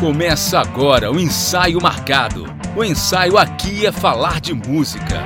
Começa agora o ensaio marcado. O ensaio aqui é falar de música.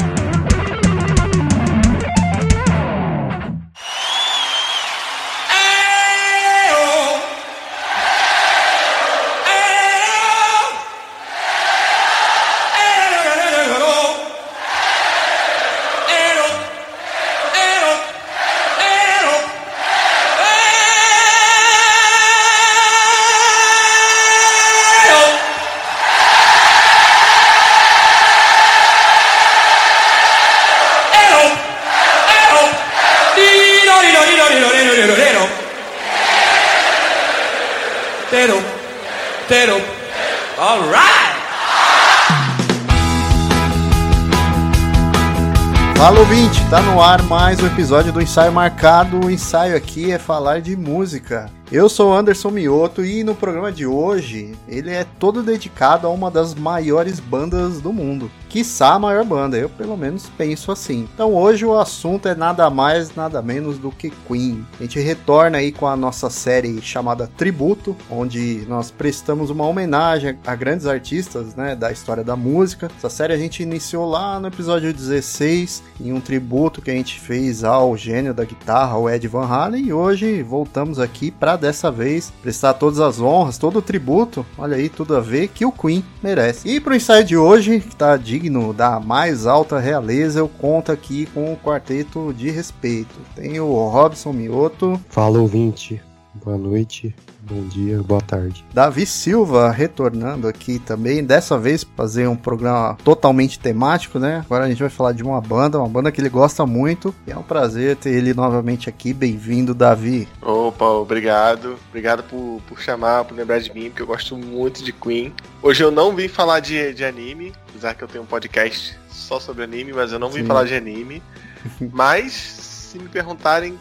Fala ouvinte, tá no ar mais um episódio do Ensaio Marcado. O ensaio aqui é falar de música. Eu sou Anderson Mioto e no programa de hoje ele é todo dedicado a uma das maiores bandas do mundo. Quiçá a maior banda, eu pelo menos penso assim. Então hoje o assunto é nada mais, nada menos do que Queen. A gente retorna aí com a nossa série chamada Tributo, onde nós prestamos uma homenagem a grandes artistas né, da história da música. Essa série a gente iniciou lá no episódio 16, em um tributo que a gente fez ao gênio da guitarra, o Ed Van Halen, e hoje voltamos aqui para dessa vez prestar todas as honras, todo o tributo, olha aí, tudo a ver que o Queen merece. E pro ensaio de hoje, que tá digno da mais alta realeza, eu conto aqui com o quarteto de respeito. Tem o Robson Mioto. Fala ouvinte, boa noite. Bom dia, boa tarde. Davi Silva retornando aqui também, dessa vez fazer um programa totalmente temático, né? Agora a gente vai falar de uma banda, uma banda que ele gosta muito. E é um prazer ter ele novamente aqui. Bem-vindo, Davi. Opa, obrigado. Obrigado por, por chamar, por lembrar de mim, porque eu gosto muito de Queen. Hoje eu não vim falar de, de anime, apesar que eu tenho um podcast só sobre anime, mas eu não vim Sim. falar de anime. mas, se me perguntarem,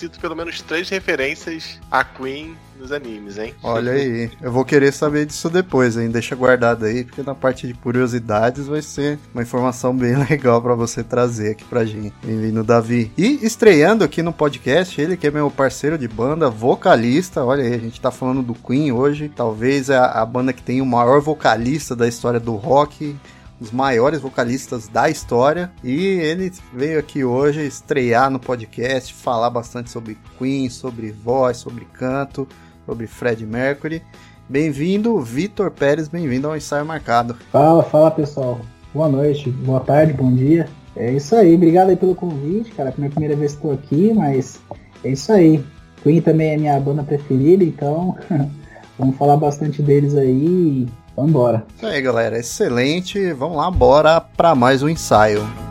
cito pelo menos três referências a Queen nos animes, hein? Olha aí, eu vou querer saber disso depois, hein? Deixa guardado aí, porque na parte de curiosidades vai ser uma informação bem legal para você trazer aqui pra gente. Bem-vindo, Davi. E estreando aqui no podcast, ele que é meu parceiro de banda, vocalista. Olha aí, a gente tá falando do Queen hoje. Talvez é a, a banda que tem o maior vocalista da história do rock os maiores vocalistas da história. E ele veio aqui hoje estrear no podcast, falar bastante sobre Queen, sobre voz, sobre canto sobre Fred Mercury. Bem-vindo, Vitor Pérez, bem-vindo ao Ensaio Marcado. Fala, fala pessoal. Boa noite, boa tarde, bom dia. É isso aí, obrigado aí pelo convite, cara. É a minha primeira vez que estou aqui, mas é isso aí. Queen também é minha banda preferida, então vamos falar bastante deles aí vambora. Isso aí, galera, excelente. Vamos lá, bora para mais um ensaio.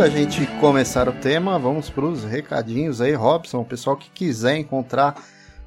Da gente começar o tema, vamos para os recadinhos aí, Robson. O pessoal que quiser encontrar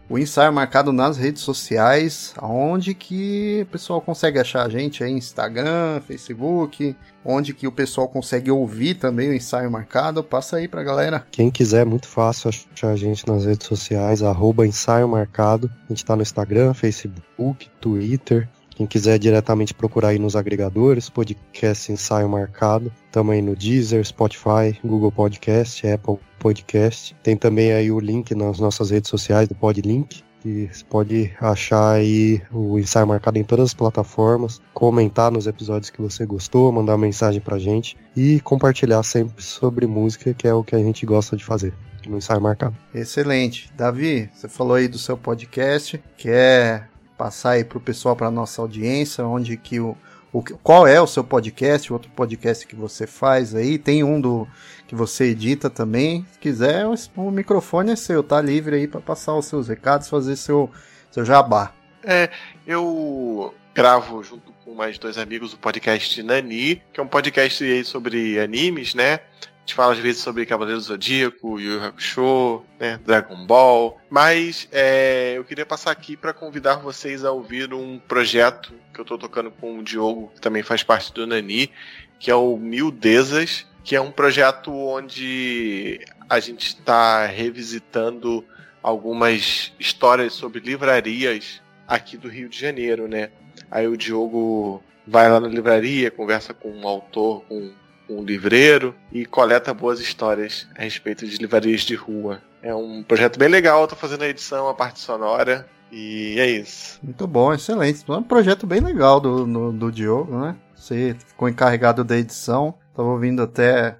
o ensaio marcado nas redes sociais, onde que o pessoal consegue achar a gente aí, Instagram, Facebook, onde que o pessoal consegue ouvir também o ensaio marcado, passa aí pra galera. Quem quiser, é muito fácil achar a gente nas redes sociais, arroba ensaio marcado, a gente tá no Instagram, Facebook, Twitter, quem quiser diretamente procurar aí nos agregadores, podcast Ensaio Marcado, também no Deezer, Spotify, Google Podcast, Apple Podcast. Tem também aí o link nas nossas redes sociais do Podlink, que você pode achar aí o ensaio marcado em todas as plataformas, comentar nos episódios que você gostou, mandar mensagem pra gente e compartilhar sempre sobre música, que é o que a gente gosta de fazer no ensaio marcado. Excelente. Davi, você falou aí do seu podcast, que é passar aí pro pessoal, pra nossa audiência, onde que o, o qual é o seu podcast, o outro podcast que você faz aí, tem um do que você edita também. Se quiser, o, o microfone é seu, tá livre aí para passar os seus recados, fazer seu seu jabá. É, eu gravo junto com mais dois amigos o podcast Nani, que é um podcast sobre animes, né? Gente fala às vezes sobre Cavaleiro do Zodíaco, Yu Yu Hakusho, né, Dragon Ball. Mas é, eu queria passar aqui para convidar vocês a ouvir um projeto que eu estou tocando com o Diogo, que também faz parte do Nani, que é o Mil Desas. que é um projeto onde a gente está revisitando algumas histórias sobre livrarias aqui do Rio de Janeiro, né? Aí o Diogo vai lá na livraria, conversa com um autor, com um livreiro e coleta boas histórias a respeito de livrarias de rua. É um projeto bem legal, tô fazendo a edição, a parte sonora. E é isso. Muito bom, excelente. É um projeto bem legal do, do, do Diogo, né? Você ficou encarregado da edição. Tava ouvindo até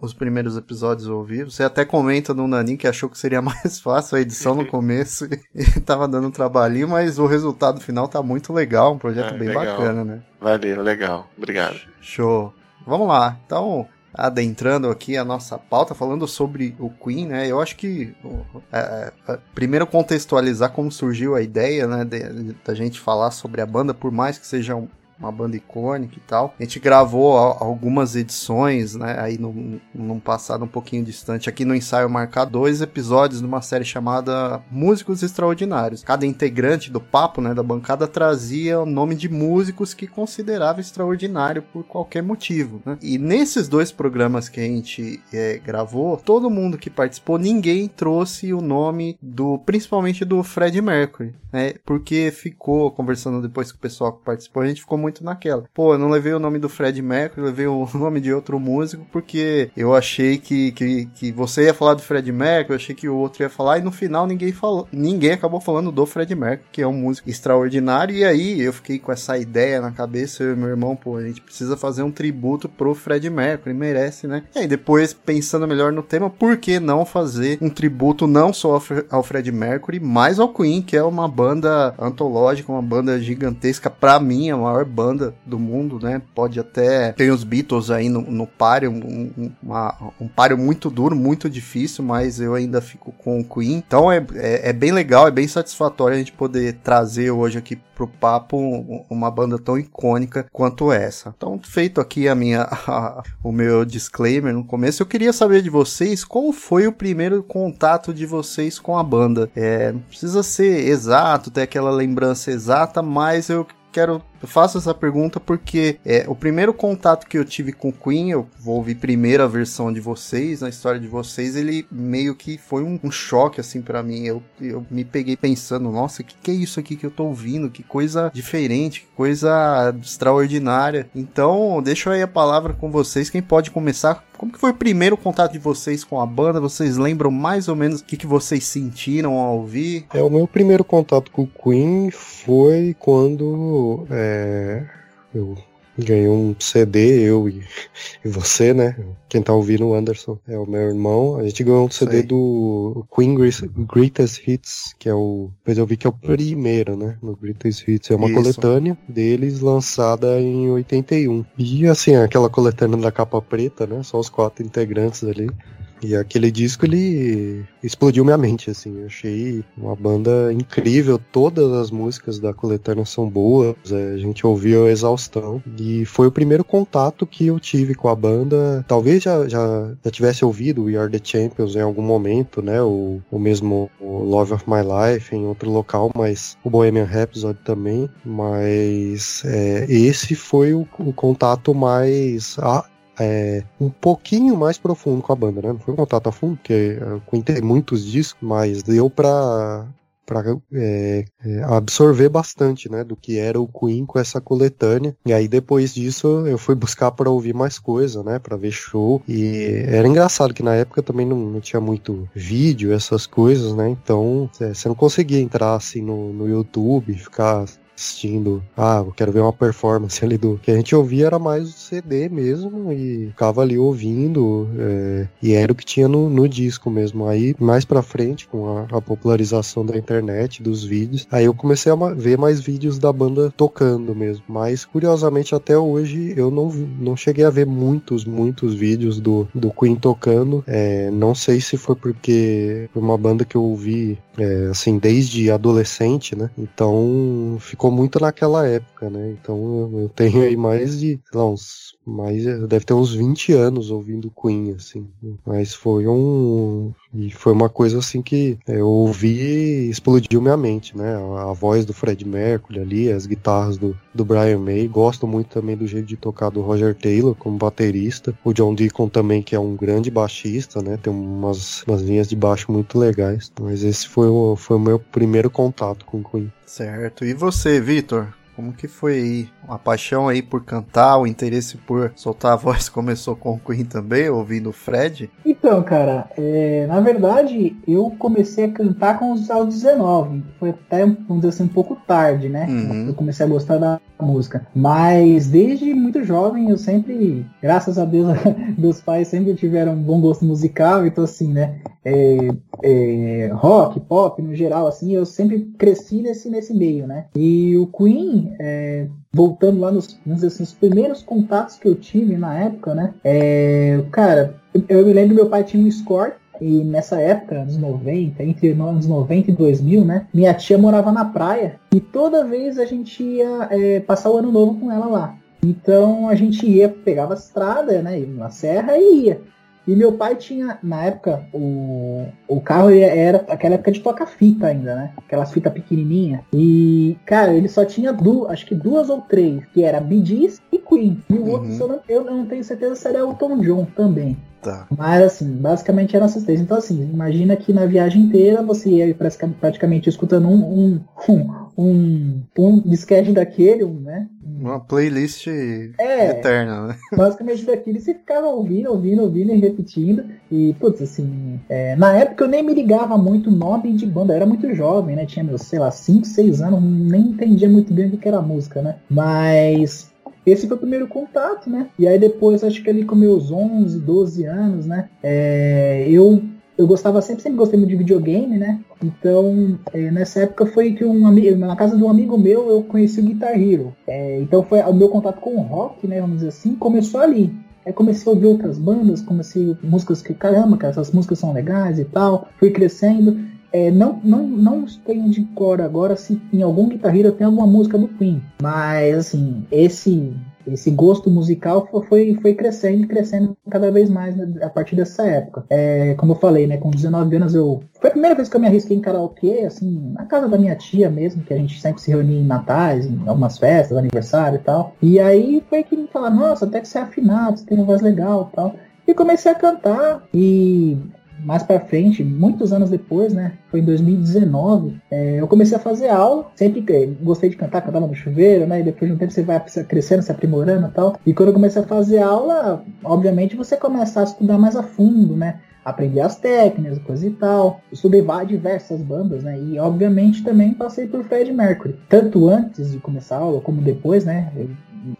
os primeiros episódios ao vivo. Você até comenta no Nanin que achou que seria mais fácil a edição no começo e tava dando um trabalhinho, mas o resultado final tá muito legal, um projeto é, bem legal. bacana, né? Valeu, legal. Obrigado. Show. Vamos lá. Então, adentrando aqui a nossa pauta, falando sobre o Queen, né? Eu acho que é, é, primeiro contextualizar como surgiu a ideia, né, da gente falar sobre a banda, por mais que seja um, uma banda icônica e tal. A gente gravou algumas edições, né, aí num, passado um pouquinho distante, aqui no ensaio marcar dois episódios de uma série chamada Músicos Extraordinários. Cada integrante do papo, né, da bancada trazia o nome de músicos que considerava extraordinário por qualquer motivo, né? E nesses dois programas que a gente é, gravou, todo mundo que participou, ninguém trouxe o nome do, principalmente do Fred Mercury, né? Porque ficou conversando depois com o pessoal que participou, a gente ficou muito naquela. Pô, eu não levei o nome do Fred Mercury, levei o nome de outro músico, porque eu achei que, que, que você ia falar do Fred Mercury, eu achei que o outro ia falar, e no final ninguém falou, ninguém acabou falando do Fred Mercury, que é um músico extraordinário, e aí eu fiquei com essa ideia na cabeça, eu e meu irmão, pô, a gente precisa fazer um tributo pro Fred Mercury, merece, né? E aí depois, pensando melhor no tema, por que não fazer um tributo não só ao Fred Mercury, mas ao Queen, que é uma banda antológica, uma banda gigantesca, pra mim, a maior banda do mundo, né? Pode até. Tem os Beatles aí no, no páreo, um, uma, um páreo muito duro, muito difícil, mas eu ainda fico com o Queen. Então é, é, é bem legal, é bem satisfatório a gente poder trazer hoje aqui pro papo uma banda tão icônica quanto essa. Então, feito aqui a minha o meu disclaimer no começo, eu queria saber de vocês qual foi o primeiro contato de vocês com a banda. É, não precisa ser exato, ter aquela lembrança exata, mas eu quero eu faço essa pergunta porque é, o primeiro contato que eu tive com Queen, eu vou ouvir primeiro a versão de vocês, na história de vocês, ele meio que foi um, um choque assim para mim. Eu, eu me peguei pensando, nossa, o que, que é isso aqui que eu tô ouvindo? Que coisa diferente, que coisa extraordinária. Então, deixa aí a palavra com vocês. Quem pode começar? Como que foi o primeiro contato de vocês com a banda? Vocês lembram mais ou menos o que, que vocês sentiram ao ouvir? É, o meu primeiro contato com o Queen foi quando é, é, eu ganhei um CD, eu e, e, você, né? Quem tá ouvindo o Anderson é o meu irmão. A gente ganhou um CD Sei. do Queen Greatest Hits, que é o. Depois eu vi que é o primeiro, né? No Greatest Hits. É uma Isso. coletânea deles lançada em 81. E assim, aquela coletânea da capa preta, né? Só os quatro integrantes ali. E aquele disco ele explodiu minha mente, assim. Eu achei uma banda incrível. Todas as músicas da coletânea são boas. É, a gente ouviu a exaustão. E foi o primeiro contato que eu tive com a banda. Talvez já, já, já tivesse ouvido We Are the Champions em algum momento, né? O, o mesmo o Love of My Life em outro local, mas o Bohemian Rhapsody também. Mas é, esse foi o, o contato mais. É, um pouquinho mais profundo com a banda, né? Não foi um contato a fundo, porque eu contei muitos discos, mas deu pra, para é, é, absorver bastante, né, do que era o Queen com essa coletânea. E aí depois disso eu fui buscar para ouvir mais coisa, né, para ver show. E era engraçado que na época também não, não tinha muito vídeo, essas coisas, né? Então é, você não conseguia entrar assim no, no YouTube, ficar assistindo, ah, eu quero ver uma performance ali do. que a gente ouvia era mais o CD mesmo e ficava ali ouvindo, é, e era o que tinha no, no disco mesmo. Aí, mais pra frente, com a, a, popularização da internet, dos vídeos, aí eu comecei a ver mais vídeos da banda tocando mesmo. Mas, curiosamente, até hoje eu não, não cheguei a ver muitos, muitos vídeos do, do Queen tocando. É, não sei se foi porque foi uma banda que eu ouvi, é, assim, desde adolescente, né? Então, ficou ficou muito naquela época, né? Então eu tenho aí mais de, lá, uns mais deve ter uns 20 anos ouvindo Queen, assim. Mas foi um E foi uma coisa assim que eu ouvi e explodiu minha mente, né? A, voz do Fred Mercury ali, as guitarras do, do Brian May. Gosto muito também do jeito de tocar do Roger Taylor como baterista. O John Deacon também, que é um grande baixista, né? Tem umas, umas linhas de baixo muito legais. Mas esse foi o, foi o meu primeiro contato com Queen. Certo. E você, Vitor? Como que foi aí? A paixão aí por cantar, o interesse por soltar a voz começou com o Queen também, ouvindo o Fred? Então, cara, é, na verdade, eu comecei a cantar com os aos 19. Foi até, vamos dizer assim, um pouco tarde, né? Uhum. Eu comecei a gostar da música. Mas desde muito jovem, eu sempre, graças a Deus, meus pais sempre tiveram um bom gosto musical, então assim, né? É, é, rock, pop, no geral, assim, eu sempre cresci nesse, nesse meio, né? E o Queen, é, voltando lá nos, assim, nos primeiros contatos que eu tive na época, né? É, cara, eu, eu me lembro meu pai tinha um Score e nessa época, anos 90, entre anos 90 e 2000, né? Minha tia morava na praia e toda vez a gente ia é, passar o ano novo com ela lá. Então a gente ia, pegava a estrada, né? Na serra e ia. E meu pai tinha, na época, o, o carro era aquela época de toca-fita ainda, né? Aquelas fitas pequenininhas. E, cara, ele só tinha duas, acho que duas ou três, que era Gees e Queen. E o uhum. outro, eu não, eu não tenho certeza se era o Tom John também. Tá. Mas assim, basicamente eram essas três. Então, assim, imagina que na viagem inteira você ia praticamente escutando um, um, um, um disquete daquele, um, né? Uma playlist é, eterna, né? Basicamente daquele você ficava ouvindo, ouvindo, ouvindo e repetindo. E, putz, assim, é, na época eu nem me ligava muito nome de banda, eu era muito jovem, né? Tinha meus, sei lá, 5, 6 anos, nem entendia muito bem o que era música, né? Mas esse foi o primeiro contato, né? E aí depois, acho que ali com meus 11, 12 anos, né? É, eu eu gostava sempre, sempre gostei muito de videogame, né? Então, é, nessa época foi que um amigo, na casa de um amigo meu, eu conheci o Guitar Hero. É, então foi o meu contato com o rock, né? Vamos dizer assim, começou ali. Aí comecei a ouvir outras bandas, comecei músicas que, caramba, cara, essas músicas são legais e tal. Fui crescendo. É, não, não, não tenho de cor agora se em algum Guitar tem alguma música do Queen. Mas, assim, esse esse gosto musical foi, foi crescendo e crescendo cada vez mais né, a partir dessa época. É, como eu falei, né, com 19 anos eu. Foi a primeira vez que eu me arrisquei em karaokê, assim, na casa da minha tia mesmo, que a gente sempre se reunia em natais, em algumas festas, aniversário e tal. E aí foi que me falaram, nossa, até que você é afinado, você tem uma voz legal e tal. E comecei a cantar e mais para frente, muitos anos depois, né? Foi em 2019, é, eu comecei a fazer aula. Sempre gostei de cantar, cantava no chuveiro, né? E depois de um tempo você vai crescendo, se aprimorando e tal. E quando eu comecei a fazer aula, obviamente você começa a estudar mais a fundo, né? Aprender as técnicas, coisa e tal. Estudei várias diversas bandas, né? E obviamente também passei por Fred Mercury. Tanto antes de começar a aula, como depois, né? Eu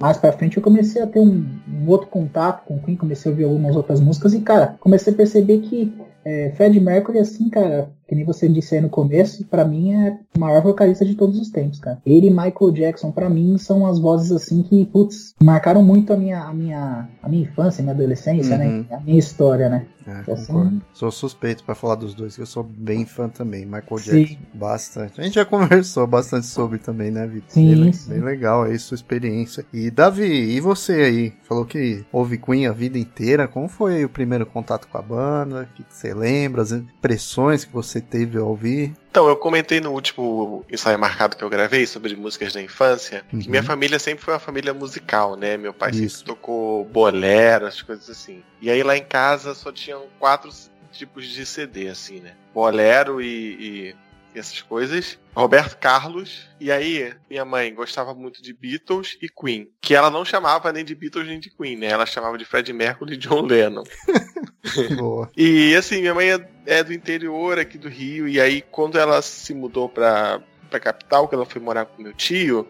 mais pra frente eu comecei a ter um, um, outro contato com o Queen, comecei a ouvir algumas outras músicas e, cara, comecei a perceber que é, Fred Mercury, assim, cara, que nem você disse aí no começo, para mim é o maior vocalista de todos os tempos, cara. Ele e Michael Jackson, para mim, são as vozes assim que, putz, marcaram muito a minha, a minha, a minha infância, a minha adolescência, né? uhum. né? A minha história, né? É, assim... Sou suspeito para falar dos dois, que eu sou bem fã também. Michael Jackson, Sim. bastante. A gente já conversou bastante sobre também, né, Vitor? Sim, bem, sim. bem legal aí sua experiência. E Davi, e você aí? Falou que ouve Queen a vida inteira. Como foi o primeiro contato com a banda? O que, que você lembra? As impressões que você teve ao ouvir? Então, eu comentei no último ensaio marcado que eu gravei sobre músicas da infância, uhum. que minha família sempre foi uma família musical, né? Meu pai Isso. sempre tocou bolero, as coisas assim. E aí lá em casa só tinham quatro tipos de CD, assim, né? Bolero e, e essas coisas. Roberto Carlos. E aí, minha mãe gostava muito de Beatles e Queen. Que ela não chamava nem de Beatles nem de Queen, né? Ela chamava de Fred Mercury e John Lennon. Boa. e assim, minha mãe é, é, do interior aqui do Rio. E aí, quando ela se mudou pra, pra capital, que ela foi morar com meu tio,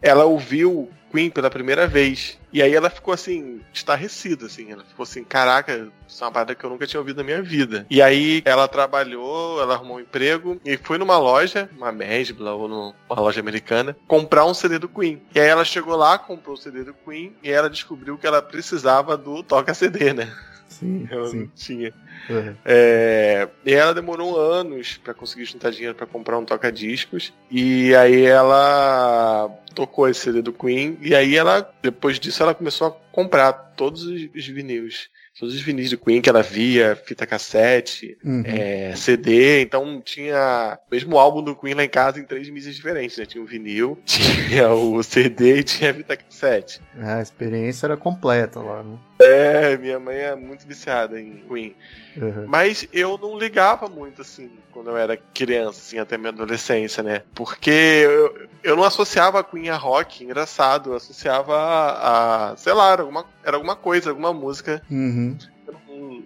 ela ouviu Queen pela primeira vez. E aí ela ficou assim, estarrecida, assim. Ela ficou assim, caraca, isso é uma parada que eu nunca tinha ouvido na minha vida. E aí ela trabalhou, ela arrumou um emprego e foi numa loja, uma Mesbla ou numa loja americana, comprar um CD do Queen. E aí ela chegou lá, comprou o CD do Queen e ela descobriu que ela precisava do toca-CD, né? Sim, ela sim. não tinha. Uhum. É, e ela demorou anos para conseguir juntar dinheiro para comprar um toca-discos. E aí ela tocou esse CD do Queen. E aí ela, depois disso, ela começou a comprar todos os, os vinis todos os vinis do Queen que ela via, fita cassete, Uhum. é, CD, então tinha o mesmo álbum do Queen lá em casa em três mídias diferentes, né? Tinha o vinil, tinha o CD e tinha a fita cassete. É, a experiência era completa lá, né? É, minha mãe é muito viciada em Queen. Uhum. Mas eu não ligava muito, assim, quando eu era criança, assim, até minha adolescência, né? Porque eu, eu não associava a Queen a rock, engraçado. Eu associava a, a, sei lá, era alguma, era alguma coisa, alguma música. Uhum.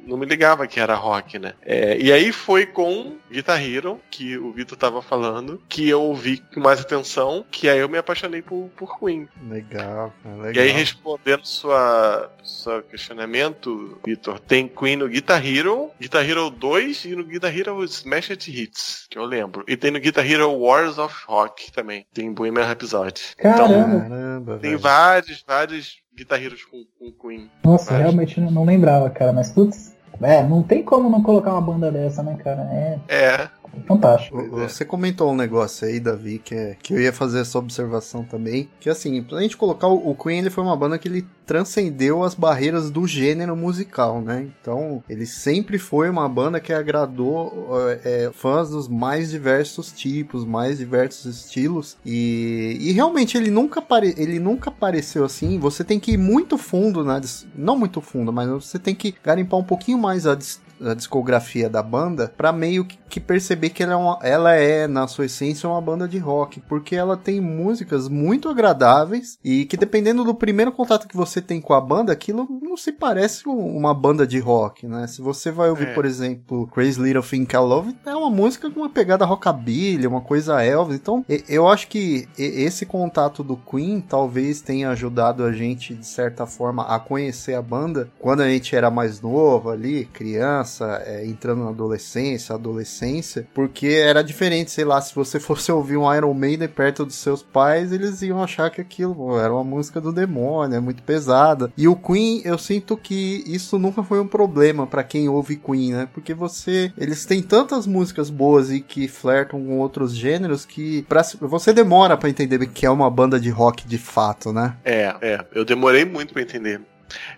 Não, me ligava que era rock, né? É, e aí foi com Guitar Hero, que o Vitor tava falando, que eu ouvi com mais atenção, que aí eu me apaixonei por, por Queen. Legal, legal. E aí, respondendo sua, seu questionamento, Vitor, tem Queen no Guitar Hero, Guitar Hero 2 e no Guitar Hero Smash It Hits, que eu lembro. E tem no Guitar Hero Wars of Rock também. Tem Bohemian Rhapsody. Então, Caramba! Caramba, tem velho. vários, vários Guitar Heroes com, com Queen. Nossa, Mas- realmente não, não lembrava, cara. Mas putz, é, não tem como não colocar uma banda dessa, né, cara? É É, fantástico. Você comentou um negócio aí, Davi, que, é, que eu ia fazer essa observação também. Que assim, pra gente colocar o, Queen, ele foi uma banda que ele transcendeu as barreiras do gênero musical, né? Então, ele sempre foi uma banda que agradou é, é, fãs dos mais diversos tipos, mais diversos estilos. E, e realmente ele nunca, apare, ele nunca apareceu assim. Você tem que ir muito fundo, dis- não muito fundo, mas você tem que garimpar um pouquinho mais a dis- a discografia da banda pra meio que, perceber que ela é, uma- ela é, na sua essência, uma banda de rock, porque ela tem músicas muito agradáveis e que dependendo do primeiro contato que você tem com a banda, aquilo não se parece um- uma banda de rock, né? Se você vai ouvir, É. por exemplo, Crazy Little Thing I Love, é uma música com uma pegada rockabilly, uma coisa Elvis, então eu acho que esse contato do Queen talvez tenha ajudado a gente, de certa forma, a conhecer a banda quando a gente era mais novo ali, criança, é, entrando na adolescência, adolescência, porque era diferente, sei lá, se você fosse ouvir um Iron Maiden perto dos seus pais, eles iam achar que aquilo pô, era uma música do demônio, é muito pesada. E o Queen, eu sinto que isso nunca foi um problema pra quem ouve Queen, né? Porque você, eles têm tantas músicas boas e que flertam com outros gêneros que pra, você demora pra entender que é uma banda de rock de fato, né? é, é. Eu demorei muito pra entender.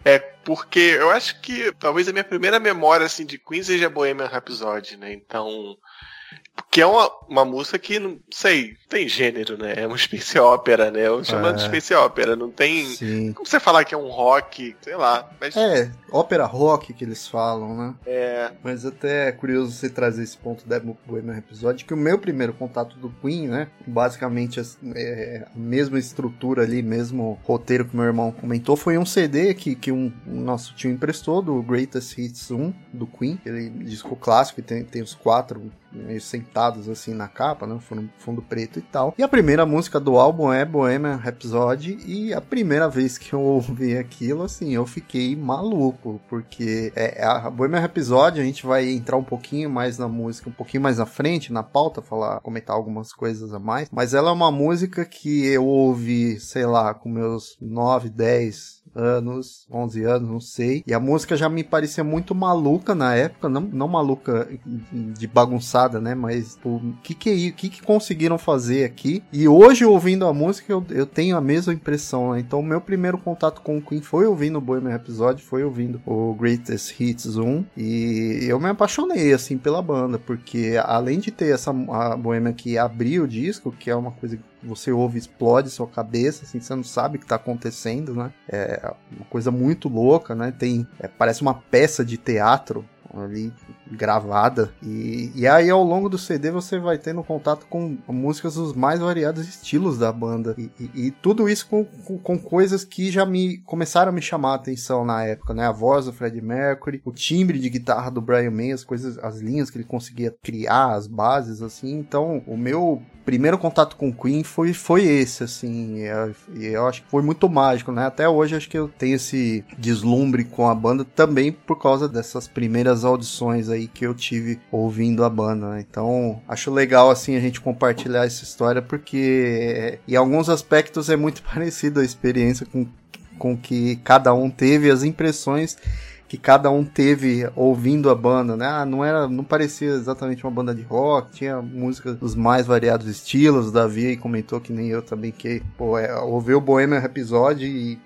É porque eu acho que talvez a minha primeira memória assim de Queen seja Bohemian Rhapsody, né? Então, que é uma, uma música que não sei, tem gênero, né? É uma space opera, né? Eu chamo É. de space opera, não tem Sim. como você falar que é um rock, sei lá, mas É, ópera rock que eles falam, né? é, Mas até é curioso você trazer esse ponto da Bohemian Episódio, que o meu primeiro contato do Queen, né? Basicamente as- é, a mesma estrutura ali, mesmo roteiro que meu irmão comentou, foi um CD que, que um, um nosso tio emprestou do Greatest Hits 1 do Queen, aquele disco clássico que tem, tem os quatro meio sentados assim na capa, né? Fundo, fundo preto e tal. E a primeira música do álbum é Bohemian Rhapsody e a primeira vez que eu ouvi aquilo, assim, eu fiquei maluco, porque é, a Bohemian Rhapsody a gente vai entrar um pouquinho mais na música, um pouquinho mais na frente, na pauta, falar, comentar algumas coisas a mais, mas ela é uma música que eu ouvi, sei lá, com meus 9, 10 anos, 11 anos, não sei. E a música já me parecia muito maluca na época, não, não maluca de bagunçada, né? Mas o que que, é que que conseguiram fazer aqui? E hoje, ouvindo a música, eu, eu tenho a mesma impressão, né? Então, meu primeiro contato com o Queen foi ouvindo o Bohemian Rhapsody, foi ouvindo o Greatest Hits 1. E eu me apaixonei, assim, pela banda, porque além de ter essa a Bohemian que abriu o disco, que é uma coisa que você ouve explode sua cabeça, assim, você não sabe o que tá acontecendo, né? É uma coisa muito louca, né? Tem, é, parece uma peça de teatro ali gravada e, e aí ao longo do CD você vai tendo contato com músicas dos mais variados estilos da banda e, e- e tudo isso com, com, com coisas que já me começaram a me chamar a atenção na época, né? A voz do Freddie Mercury, o timbre de guitarra do Brian May, as coisas, as linhas que ele conseguia criar, as bases assim. Então, o meu primeiro contato com Queen foi, foi esse, assim, e eu, eu acho que foi muito mágico, né? Até hoje acho que eu tenho esse deslumbre com a banda também por causa dessas primeiras audições aí que eu tive ouvindo a banda, né? Então, acho legal, assim, a gente compartilhar essa história porque em alguns aspectos é muito parecido a experiência com, com que cada um teve, as impressões que cada um teve ouvindo a banda, né? Ah, não era, não parecia exatamente uma banda de rock, tinha música dos mais variados estilos. O Davi aí comentou que nem eu também que, pô, é, ouviu o Bohemian Rhapsody e,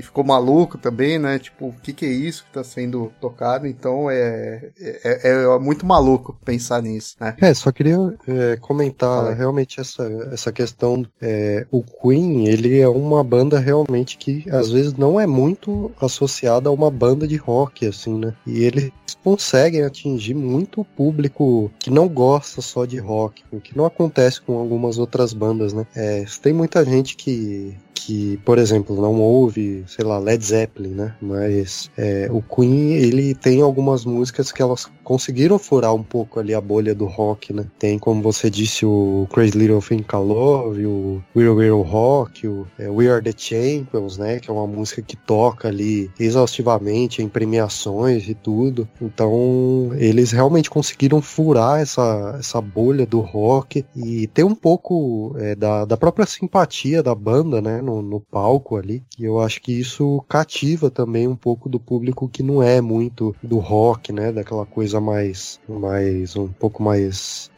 e ficou maluco também, né? Tipo, o que, que é isso que tá sendo tocado? Então é, é, é, é muito maluco pensar nisso, né? É, só queria é, comentar realmente essa, essa questão. É, o Queen, ele é uma banda realmente que às vezes não é muito associada a uma banda de rock, assim, né? E eles conseguem atingir muito o público que não gosta só de rock, o que não acontece com algumas outras bandas, né? É, tem muita gente que que, por exemplo, não ouve, sei lá, Led Zeppelin, né? Mas é, o Queen, ele tem algumas músicas que elas conseguiram furar um pouco ali a bolha do rock, né? Tem, como você disse, o Crazy Little Thing Love, o We're We're Rock, o é, We Are The Champions, né? Que é uma música que toca ali exaustivamente em premiações e tudo. Então, eles realmente conseguiram furar essa, essa bolha do rock e ter um pouco é, da, da própria simpatia da banda, né? No, no palco ali. E eu acho que isso cativa também um pouco do público que não é muito do rock, né? Daquela coisa mais, mais um pouco mais,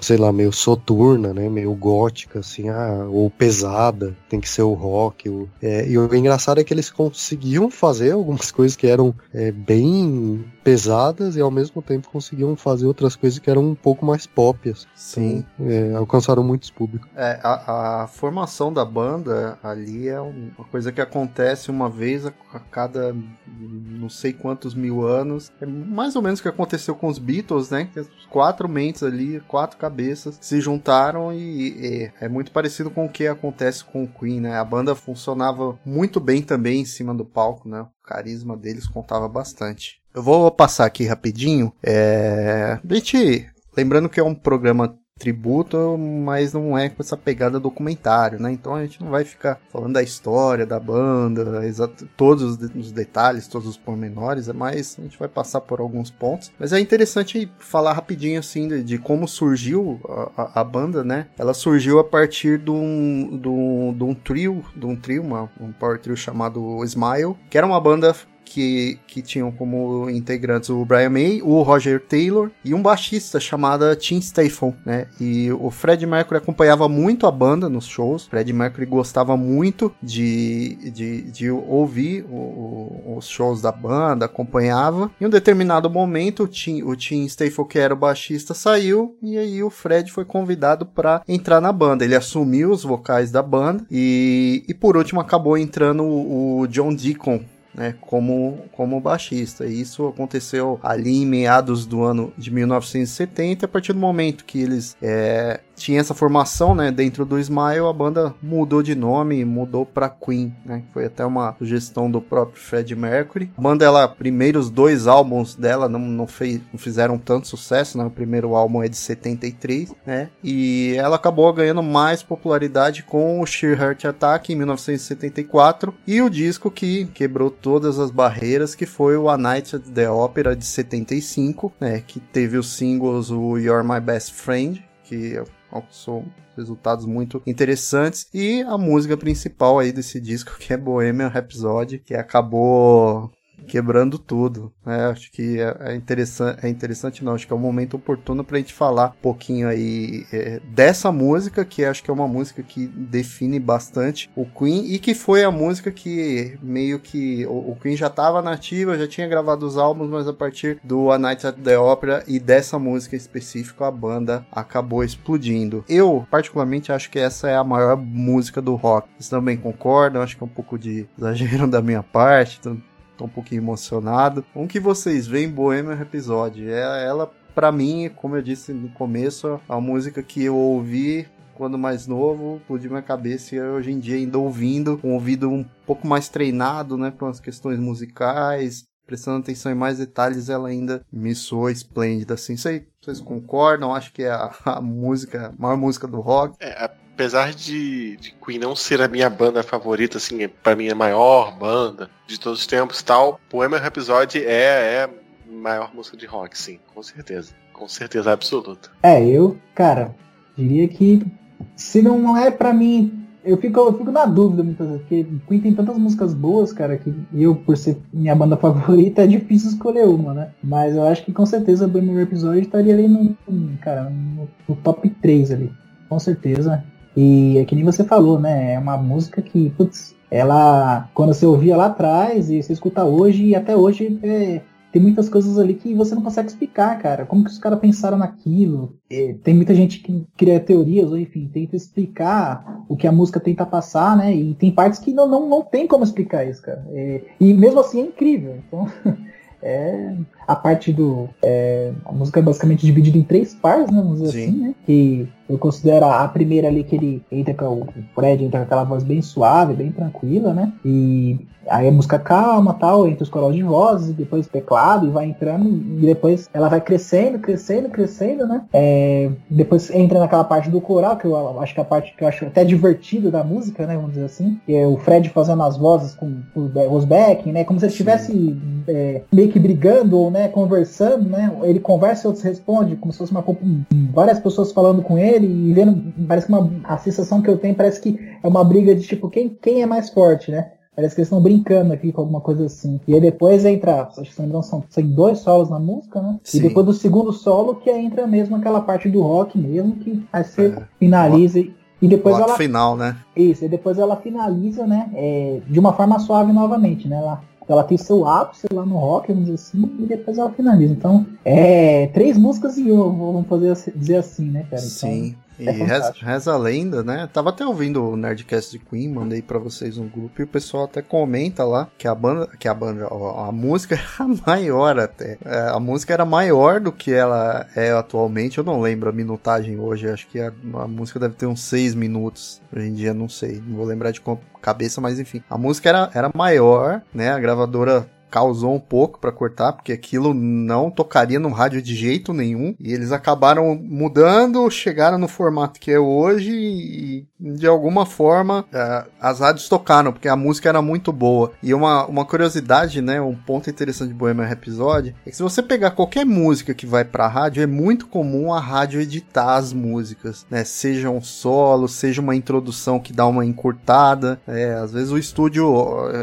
sei lá, meio soturna, né? Meio gótica, assim, ah, ou pesada, tem que ser o rock. O, é, e o engraçado é que eles conseguiam fazer algumas coisas que eram é, bem pesadas e ao mesmo tempo conseguiam fazer outras coisas que eram um pouco mais pop. Assim. Sim. Então, é, alcançaram muitos públicos. É, a, a, formação da banda ali é uma coisa que acontece uma vez a, cada não sei quantos mil anos. É mais ou menos o que aconteceu com os Beatles, né? Quatro mentes ali, quatro cabeças se juntaram e, e é muito parecido com o que acontece com o Queen, né? A banda funcionava muito bem também em cima do palco, né? O carisma deles contava bastante. Eu vou passar aqui rapidinho. É... A gente Lembrando que é um programa tributo, mas não é com essa pegada documentário, né? Então a gente não vai ficar falando da história da banda, todos os detalhes, todos os pormenores, é mais a gente vai passar por alguns pontos. Mas é interessante falar rapidinho assim de, de como surgiu a, a, a, banda, né? Ela surgiu a partir de um, de um, de um trio, de um trio, uma, um power trio chamado Smile, que era uma banda que, que tinham como integrantes o Brian May, o Roger Taylor e um baixista chamado Tim Statham, né? E o Fred Mercury acompanhava muito a banda nos shows. Fred Mercury gostava muito de, de, de ouvir o, o, os shows da banda, acompanhava. Em um determinado momento, o Tim, o Tim Statham, que era o baixista, saiu e aí o Fred foi convidado para entrar na banda. Ele assumiu os vocais da banda e, e por último acabou entrando o, o John Deacon né, como, como baixista. E isso aconteceu ali em meados do ano de 1970, a partir do momento que eles é, tinha essa formação, né, dentro do Smile, a banda mudou de nome, mudou para Queen, né? Foi até uma sugestão do próprio Fred Mercury. A banda, ela, primeiros dois álbuns dela não, não, fez, não fizeram tanto sucesso, né? O primeiro álbum é de 73, né? E ela acabou ganhando mais popularidade com o Sheer Heart Attack em 1974 e o disco que quebrou todas as barreiras, que foi o A Night at the Opera de 75, né? Que teve os singles o You're My Best Friend, que alcançou resultados muito interessantes. E a música principal aí desse disco que é Bohemian Rhapsody que acabou quebrando tudo. Né? Acho que é, é, interessante, é interessante não, acho que é um momento oportuno para a gente falar um pouquinho aí é, dessa música, que acho que é uma música que define bastante o Queen e que foi a música que meio que o, o Queen já estava nativa, já tinha gravado os álbuns, mas a partir do A Night at the Opera e dessa música específica a banda acabou explodindo. Eu particularmente acho que essa é a maior música do rock. Vocês também concordam? Acho que é um pouco de exagero da minha parte. Tô um pouquinho emocionado. Um que vocês veem Bohemian Rhapsody. É ela, para mim, como eu disse no começo, a música que eu ouvi quando mais novo, explodiu minha cabeça e hoje em dia ainda ouvindo, um ouvido um pouco mais treinado, né, para as questões musicais, prestando atenção em mais detalhes, ela ainda me soa esplêndida, assim. Sei, vocês concordam? Acho que é a, a música, a maior música do rock. É, apesar de, de, Queen não ser a minha banda favorita, assim, para mim é a maior banda de todos os tempos tal, Poema Rhapsody é, é maior música de rock, sim, com certeza. Com certeza absoluta. É, eu, cara, diria que se não é para mim, eu fico, eu fico na dúvida muitas vezes, porque Queen tem tantas músicas boas, cara, que eu, por ser minha banda favorita, é difícil escolher uma, né? Mas eu acho que com certeza o Bohemian Rhapsody estaria ali no, cara, no, no top 3 ali. Com certeza. E é que nem você falou, né? É uma música que, putz, ela, quando você ouvia lá atrás e você escuta hoje, e até hoje é, tem muitas coisas ali que você não consegue explicar, cara. Como que os caras pensaram naquilo? É, tem muita gente que cria teorias, ou enfim, tenta explicar o que a música tenta passar, né? E tem partes que não, não, não tem como explicar isso, cara. É, e mesmo assim é incrível. Então, é a parte do. É, a música é basicamente dividida em três partes, né? Vamos dizer Sim. assim, né? Que eu considero a primeira ali que ele entra com o Fred entra com aquela voz bem suave, bem tranquila, né? E aí a música calma, tal, entre os corais de vozes, depois teclado e vai entrando e depois ela vai crescendo, crescendo, crescendo, né? É, depois entra naquela parte do coral que eu acho que é a parte que eu acho até divertida da música, né? Vamos dizer assim, que é o Fred fazendo as vozes com os backing, né? Como se ele estivesse é, meio que brigando ou né, conversando, né? Ele conversa e outros respondem, como se fosse uma várias pessoas falando com ele e vendo, parece que uma, a sensação que eu tenho parece que é uma briga de tipo, quem, quem é mais forte, né? Parece que eles estão brincando aqui com alguma coisa assim. E aí depois entra, acho que são, são, são dois solos na música, né? Sim. E depois do segundo solo que entra mesmo aquela parte do rock mesmo, que aí você é. finaliza e, e depois ela. final, né? Isso, e depois ela finaliza, né? É, de uma forma suave novamente, né? Ela ela tem seu ápice lá no rock, vamos dizer assim, e depois ela finaliza. Então, é três músicas e um, vamos fazer, dizer assim, né, cara? Então, Sim. E é reza, reza, a lenda, né? Tava até ouvindo o Nerdcast de Queen, mandei para vocês um grupo e o pessoal até comenta lá que a banda, que a banda, a, música era maior até. É, a música era maior do que ela é atualmente. Eu não lembro a minutagem hoje, acho que a, a música deve ter uns seis minutos. Hoje em dia não sei, não vou lembrar de cabeça, mas enfim. A música era, era maior, né? A gravadora causou um pouco para cortar, porque aquilo não tocaria no rádio de jeito nenhum. E eles acabaram mudando, chegaram no formato que é hoje e de alguma forma uh, as rádios tocaram, porque a música era muito boa. E uma, uma curiosidade, né, um ponto interessante de Bohemian Rhapsody, é que se você pegar qualquer música que vai pra rádio, é muito comum a rádio editar as músicas, né, seja um solo, seja uma introdução que dá uma encurtada, é, às vezes o estúdio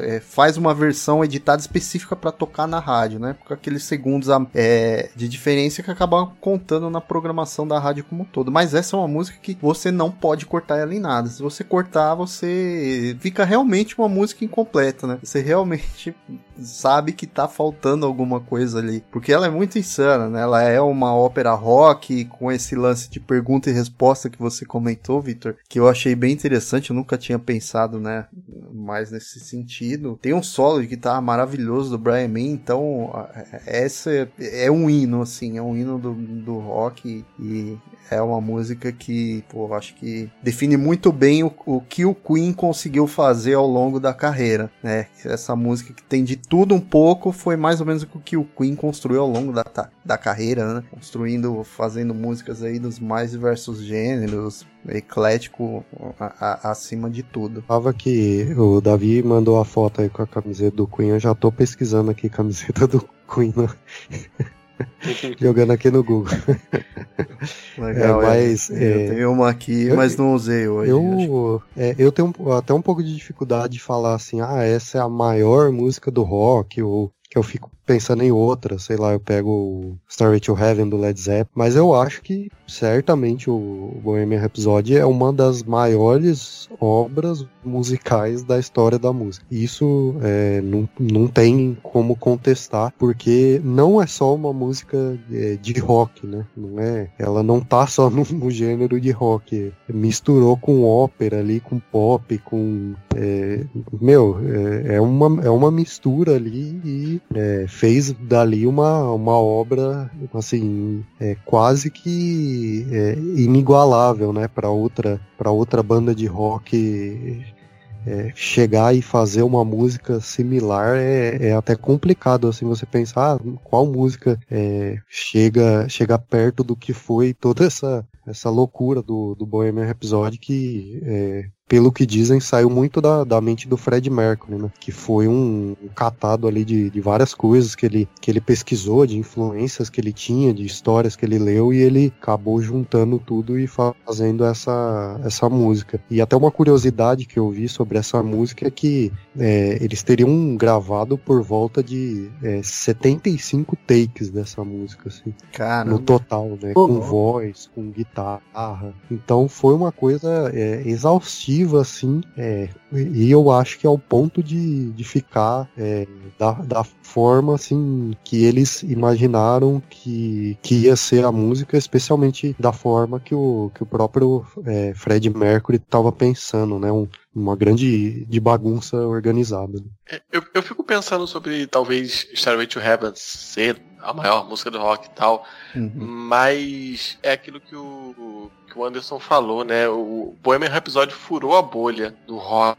é, faz uma versão editada específica específica para tocar na rádio, né? Com aqueles segundos é, de diferença que acabam contando na programação da rádio como um todo. Mas essa é uma música que você não pode cortar ela em nada. Se você cortar, você fica realmente uma música incompleta, né? Você realmente sabe que tá faltando alguma coisa ali. Porque ela é muito insana, né? Ela é uma ópera rock com esse lance de pergunta e resposta que você comentou, Victor, que eu achei bem interessante. Eu nunca tinha pensado, né? Mais nesse sentido. Tem um solo de guitarra maravilhoso do Brian May, então essa é um hino, assim, é um hino do, do rock e é uma música que, pô, acho que define muito bem o, o que o Queen conseguiu fazer ao longo da carreira, né? Essa música que tem de tudo um pouco foi mais ou menos o que o Queen construiu ao longo da, da carreira, né? Construindo, fazendo músicas aí dos mais diversos gêneros, eclético a, a, acima de tudo. Tava que o Davi mandou a foto aí com a camiseta do Queen, eu já tô pesquisando aqui camiseta do Queen. Jogando aqui no Google. Legal, é, mas, é, eu tenho uma aqui, eu, mas não usei hoje. Eu, é, eu tenho até um pouco de dificuldade de falar assim, ah, essa é a maior música do rock, ou que eu fico pensando em outra, sei lá, eu pego o Starway to Heaven do Led Zeppelin, mas eu acho que certamente o Bohemian Rhapsody é uma das maiores obras musicais da história da música. Isso é, não, não tem como contestar, porque não é só uma música é, de rock, né? Não é, ela não tá só no, no, gênero de rock, misturou com ópera ali, com pop, com é, meu, é, é, uma, é uma mistura ali e é, fez dali uma, uma obra assim quase que é, inigualável, né, para outra para outra banda de rock é, chegar e fazer uma música similar é, é, até complicado assim você pensar ah, qual música é, chega chega perto do que foi toda essa essa loucura do, do Bohemian Rhapsody que é, pelo que dizem, saiu muito da, da mente do Fred Mercury, né? Que foi um, um catado ali de, de várias coisas que ele, que ele pesquisou, de influências que ele tinha, de histórias que ele leu, e ele acabou juntando tudo e fazendo essa, essa música. E até uma curiosidade que eu vi sobre essa música é que é, eles teriam gravado por volta de é, 75 takes dessa música, assim. Caramba. No total, né? Com voz, com guitarra. Então foi uma coisa é, exaustiva assim, é, e eu acho que é o ponto de, de ficar é, da, da forma, assim, que eles imaginaram que, que ia ser a música, especialmente da forma que o, que o próprio é, Fred Mercury estava pensando, né? Um, uma grande de bagunça organizada. É, eu, eu fico pensando sobre talvez Starway to Heaven ser a maior música do rock e tal, uhum. mas é aquilo que o, que o Anderson falou, né? O Bohemian Rhapsody furou a bolha do rock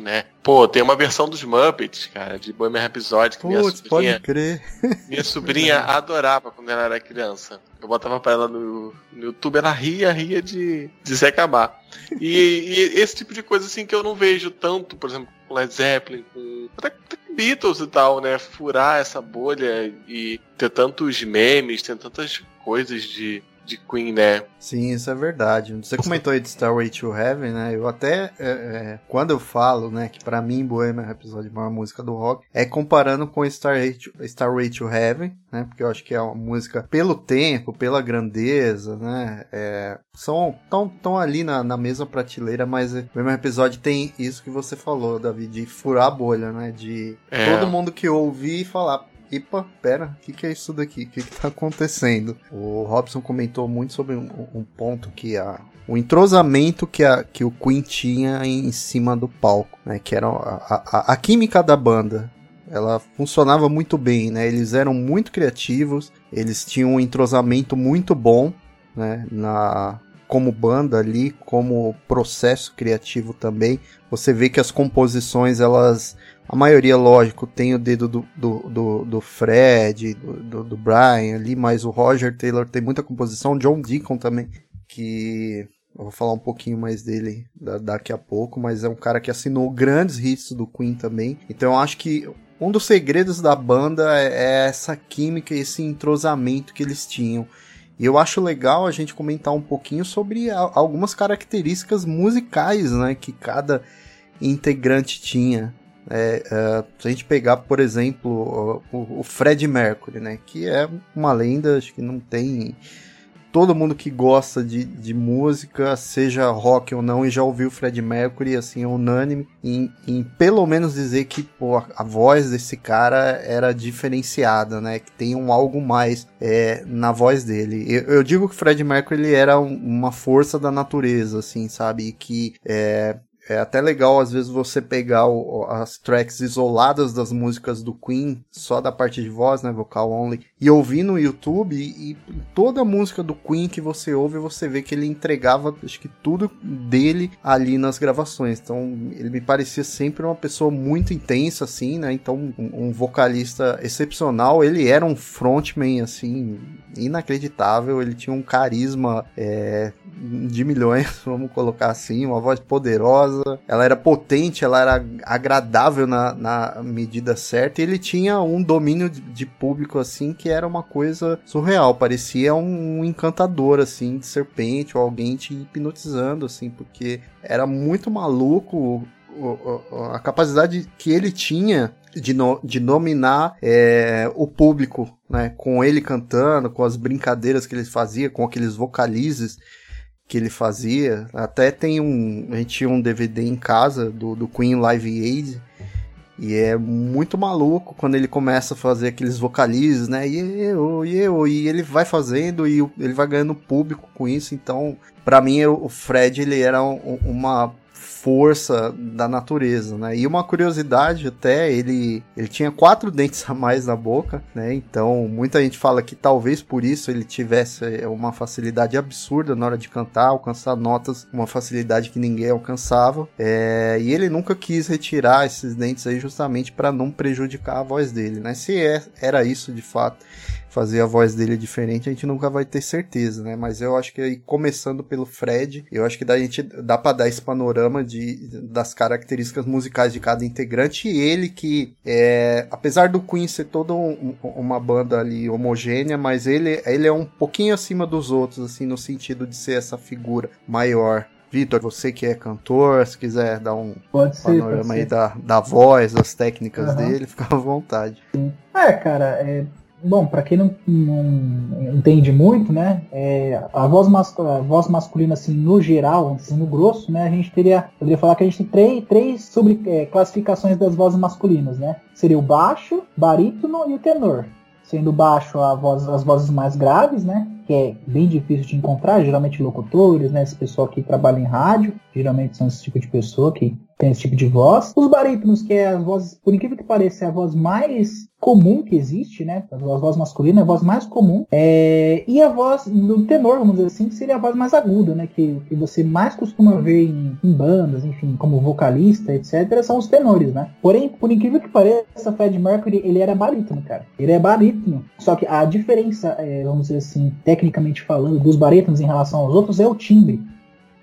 né? Pô, tem uma versão dos Muppets, cara, de Bohemian Rhapsody que Putz, minha sobrinha, pode crer. minha sobrinha adorava quando ela era criança. Eu botava pra ela no, no YouTube, ela ria, ria de, de se acabar. E, e, esse tipo de coisa assim que eu não vejo tanto, por exemplo, com Led Zeppelin, com até, até Beatles e tal, né? Furar essa bolha e ter tantos memes, ter tantas coisas de de Queen, né? Sim, isso é verdade. Você comentou aí de Starway to Heaven, né? Eu até, é, é, quando eu falo, né, que para mim Bohemian Rhapsody é a maior música do rock, é comparando com Starway to, Starway to Heaven, né? Porque eu acho que é uma música pelo tempo, pela grandeza, né? É, são tão, tão ali na, na mesma prateleira, mas o Bohemian Rhapsody tem isso que você falou, David, de furar a bolha, né? De é. todo mundo que ouvir falar, Epa, pera, o que, que é isso daqui? O que, que tá acontecendo? O Robson comentou muito sobre um, um ponto que a, o entrosamento que, a, que o Queen tinha em cima do palco, né? Que era a, a, a química da banda. Ela funcionava muito bem, né? Eles eram muito criativos, eles tinham um entrosamento muito bom, né? Na, como banda ali, como processo criativo também. Você vê que as composições elas a maioria, lógico, tem o dedo do, do, do, do Fred, do, do, Brian ali, mas o Roger Taylor tem muita composição. John Deacon também, que eu vou falar um pouquinho mais dele daqui a pouco, mas é um cara que assinou grandes hits do Queen também. Então eu acho que um dos segredos da banda é, é essa química, esse entrosamento que eles tinham. E eu acho legal a gente comentar um pouquinho sobre algumas características musicais, né, que cada integrante tinha. É, é, se a gente pegar, por exemplo, o, o Fred Mercury, né, que é uma lenda, acho que não tem todo mundo que gosta de, de música, seja rock ou não, e já ouviu Fred Mercury, assim, é unânime em, em pelo menos dizer que pô, a, a, voz desse cara era diferenciada, né? Que tem um algo mais é, na voz dele. Eu, eu, digo que Fred Mercury ele era um, uma força da natureza, assim, sabe? E que é, é até legal, às vezes, você pegar o, as tracks isoladas das músicas do Queen, só da parte de voz, né, vocal only, e ouvir no YouTube, e, toda música do Queen que você ouve, você vê que ele entregava, acho que tudo dele ali nas gravações. Então, ele me parecia sempre uma pessoa muito intensa, assim, né, então, um, um vocalista excepcional. Ele era um frontman, assim, inacreditável, ele tinha um carisma é, de milhões, vamos colocar assim, uma voz poderosa, ela era potente, ela era agradável na, na medida certa, e ele tinha um domínio de público assim que era uma coisa surreal, parecia um, um encantador assim de serpente ou alguém te hipnotizando assim, porque era muito maluco a capacidade que ele tinha de, no, de nominar é, o público, né? Com ele cantando, com as brincadeiras que ele fazia, com aqueles vocalizes que ele fazia. Até tem um. A gente tinha um DVD em casa do, do Queen Live Aid. E é muito maluco quando ele começa a fazer aqueles vocalizes, né? E eu, e eu, e ele vai fazendo e ele vai ganhando público com isso. Então, para mim, o Fred ele era um, uma força da natureza, né? E uma curiosidade até, ele, ele tinha quatro dentes a mais na boca, né? Então, muita gente fala que talvez por isso ele tivesse uma facilidade absurda na hora de cantar, alcançar notas, uma facilidade que ninguém alcançava. É, e ele nunca quis retirar esses dentes aí justamente para não prejudicar a voz dele, né? Se é, era isso de fato, fazer a voz dele diferente, a gente nunca vai ter certeza, né? Mas eu acho que aí, começando pelo Fred, eu acho que da gente dá para dar esse panorama de, das características musicais de cada integrante e ele que é, apesar do Queen ser toda um, uma banda ali homogênea, mas ele, ele é um pouquinho acima dos outros, assim, no sentido de ser essa figura maior. Vitor, você que é cantor, se quiser dar um pode panorama aí da, da voz, das técnicas uhum. dele, fica à vontade. Sim. É, cara, é, bom, para quem não, não, entende muito, né, é, a, voz a voz masculina, assim, no geral, assim, no grosso, né, a gente teria, poderia falar que a gente tem três, três sobre, é, classificações das vozes masculinas, né? Seria o baixo, barítono e o tenor. Sendo baixo a voz, as vozes mais graves, né? Que é bem difícil de encontrar, geralmente locutores, né? Esse pessoal que trabalha em rádio, geralmente são esse tipo de pessoa que tem esse tipo de voz. Os barítonos, que é as vozes, por incrível que pareça, é a voz mais comum que existe, né? A voz masculina é a voz mais comum. É... E a voz do tenor, vamos dizer assim, seria a voz mais aguda, né? Que, que você mais costuma ver em, em, bandas, enfim, como vocalista, etc., são os tenores, né? Porém, por incrível que pareça, Fred Mercury, ele era barítono, cara. Ele é barítono. Só que a diferença, é, vamos dizer assim, tecnicamente falando, dos barítonos em relação aos outros é o timbre.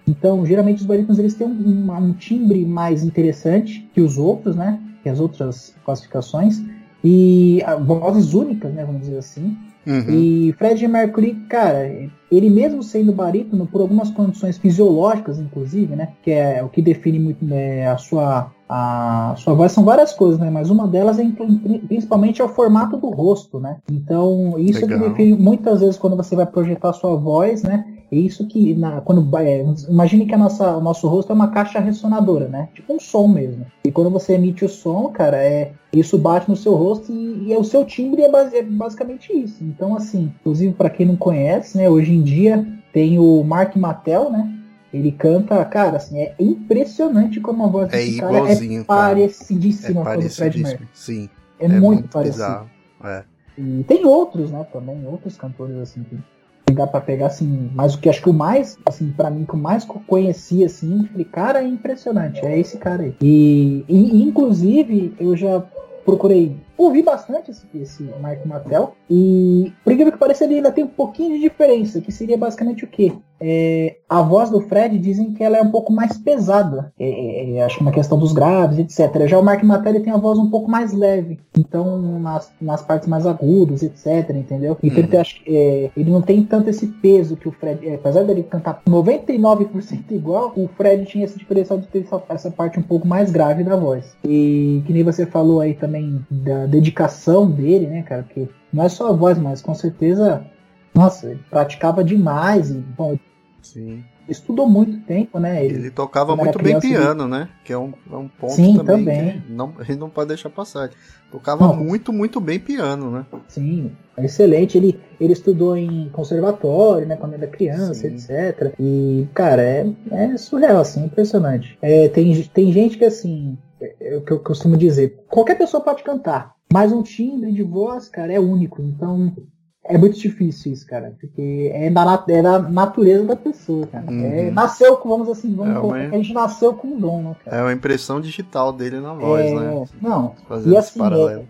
Então, geralmente os barítonos eles têm um, um, timbre mais interessante que os outros, né? Que as outras classificações. E vozes únicas, né? Vamos dizer assim. Uhum. E Fred Mercury, cara, ele mesmo sendo barítono, por algumas condições fisiológicas, inclusive, né? Que é o que define muito né, a sua a sua voz são várias coisas, né? Mas uma delas é principalmente é o formato do rosto, né? Então isso Legal. que define muitas vezes quando você vai projetar a sua voz, né? É isso que, na, quando é, imagine que a nossa, o nosso rosto é uma caixa ressonadora, né? Tipo um som mesmo. E quando você emite o som, cara, é isso bate no seu rosto e, e é o seu timbre é, base, é basicamente isso. Então, assim, inclusive para quem não conhece, né? Hoje em dia tem o Mark Mattel, né? Ele canta, cara, assim, é impressionante como a voz é desse cara é parecidíssima é com a do Fred Mercury. Sim. É, é muito, muito parecido. É. E tem outros, né, também, outros cantores assim que pegar para pegar assim, mas o que acho que o mais, assim, para mim que o mais conheci assim, falei, cara, é impressionante, é esse cara aí. E, e inclusive eu já procurei ouvi bastante esse, esse Mark Mattel e por incrível que pareça ele ainda tem um pouquinho de diferença, que seria basicamente o quê? É, a voz do Fred dizem que ela é um pouco mais pesada, é, é, é acho que na questão dos graves, etc. Já o Mark Mattel tem a voz um pouco mais leve, então nas, nas partes mais agudas, etc. Entendeu? Então uhum. ele, acho, é, ele não tem tanto esse peso que o Fred, é, apesar dele cantar 99% igual, o Fred tinha esse diferencial de ter essa, essa parte um pouco mais grave da voz. E que nem você falou aí também da dedicação dele, né, cara? Porque não é só a voz, mas com certeza, nossa, ele praticava demais. E, bom, Sim. Estudou muito tempo, né? Ele, ele tocava muito bem piano, né? Que é um, é um ponto Sim, também, também. que não, a gente não pode deixar passar. Ele tocava não. muito, muito bem piano, né? Sim, excelente. Ele, ele estudou em conservatório, né? Quando era criança, Sim. etc. E, cara, é, é surreal, assim, impressionante. É, tem, tem gente que, assim, o que eu costumo dizer. Qualquer pessoa pode cantar, mas um timbre de voz, cara, é único. Então é muito difícil isso, cara. Porque é da, é da natureza da pessoa, cara. Uhum. É, nasceu com, vamos assim, vamos é uma... a gente nasceu com um dom, né, cara? É uma impressão digital dele na voz, é... né? Não, Fazendo e assim, paralelo.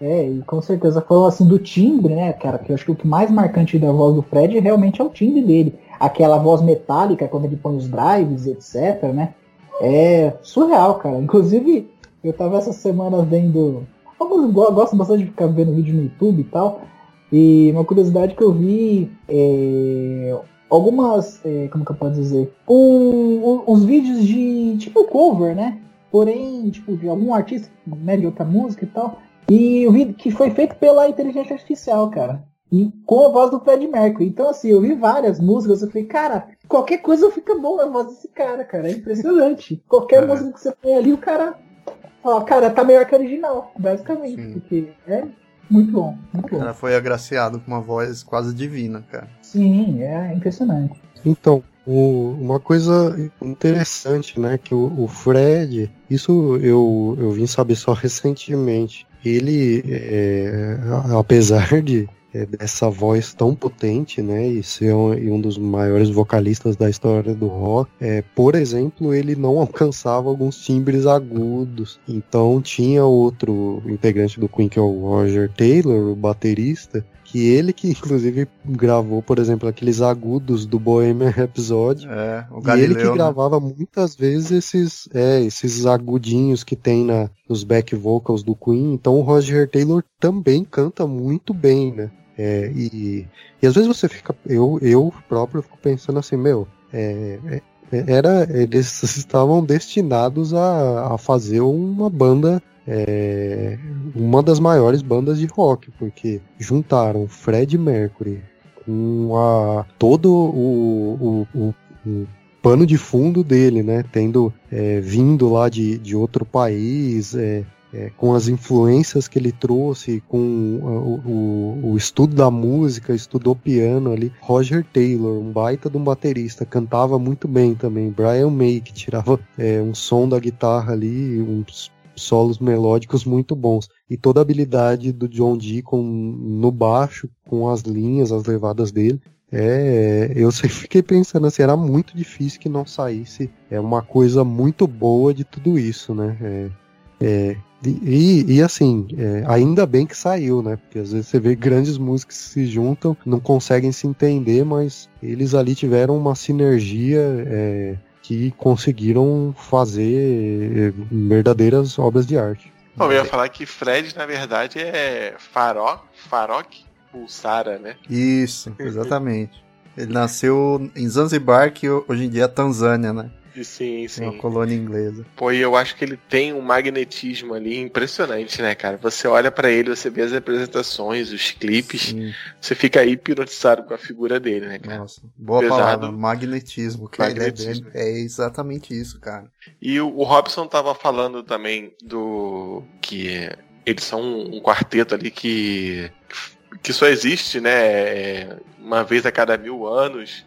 É, é, e com certeza falando assim do timbre, né, cara? Que eu acho que o que mais marcante da voz do Fred realmente é o timbre dele. Aquela voz metálica, quando ele põe os drives, etc, né? É surreal, cara. Inclusive, eu tava essa semana vendo. Alguns gostam bastante de ficar vendo vídeo no YouTube e tal. E uma curiosidade que eu vi é, algumas. É, como que eu posso dizer? Um, uns vídeos de tipo cover, né? Porém, tipo, de algum artista, né, de outra música e tal. E eu vi que foi feito pela inteligência artificial, cara. E com a voz do Fred Mercury. Então, assim, eu vi várias músicas, eu falei, cara, qualquer coisa fica bom na voz desse cara, cara. É impressionante. Qualquer é. música que você põe ali, o cara. Ó, cara, tá melhor que a original, basicamente. Sim. Porque é muito bom, muito bom. O cara foi agraciado com uma voz quase divina, cara. Sim, é impressionante. Então, o, uma coisa interessante, né, que o, o, Fred, isso eu, eu vim saber só recentemente. Ele, é, apesar de dessa voz tão potente, né, e ser um, e um, dos maiores vocalistas da história do rock, é, por exemplo, ele não alcançava alguns timbres agudos. Então tinha outro integrante do Queen, que é o Roger Taylor, o baterista, que ele que inclusive gravou, por exemplo, aqueles agudos do Bohemian Rhapsody. É, o Galileu, e ele que né? gravava muitas vezes esses, é, esses agudinhos que tem na, nos back vocals do Queen. Então o Roger Taylor também canta muito bem, né? É, e, e às vezes você fica. Eu, eu próprio fico pensando assim, meu, é, é, era, eles estavam destinados a, a fazer uma banda é, uma das maiores bandas de rock, porque juntaram Fred Mercury com a, todo o, o, o, o pano de fundo dele, né? Tendo é, vindo lá de, de outro país, é, é, com as influências que ele trouxe, com o, o, o, estudo da música, estudou piano ali. Roger Taylor, um baita de um baterista, cantava muito bem também. Brian May, que tirava é, um som da guitarra ali, uns solos melódicos muito bons. E toda a habilidade do John Deacon no baixo, com as linhas, as levadas dele. É, eu sempre fiquei pensando assim, era muito difícil que não saísse é uma coisa muito boa de tudo isso, né? É, é, e, e, assim, é, ainda bem que saiu, né? Porque às vezes você vê grandes músicos que se juntam, não conseguem se entender, mas eles ali tiveram uma sinergia é, que conseguiram fazer é, verdadeiras obras de arte. Bom, eu ia falar que Fred, na verdade, é Farok, Farok Pulsara, né? Isso, exatamente. Ele nasceu em Zanzibar, que hoje em dia é Tanzânia, né? Sim, sim. Uma colônia inglesa. Pô, e eu acho que ele tem um magnetismo ali impressionante, né, cara? Você olha para ele, você vê as apresentações, os clipes, sim. você fica aí hipnotizado com a figura dele, né, cara? Nossa, boa Pesado. palavra, magnetismo. Que magnetismo. É, é, exatamente isso, cara. E o, o Robson tava falando também do que eles são um, um quarteto ali que que só existe, né, é, uma vez a cada mil anos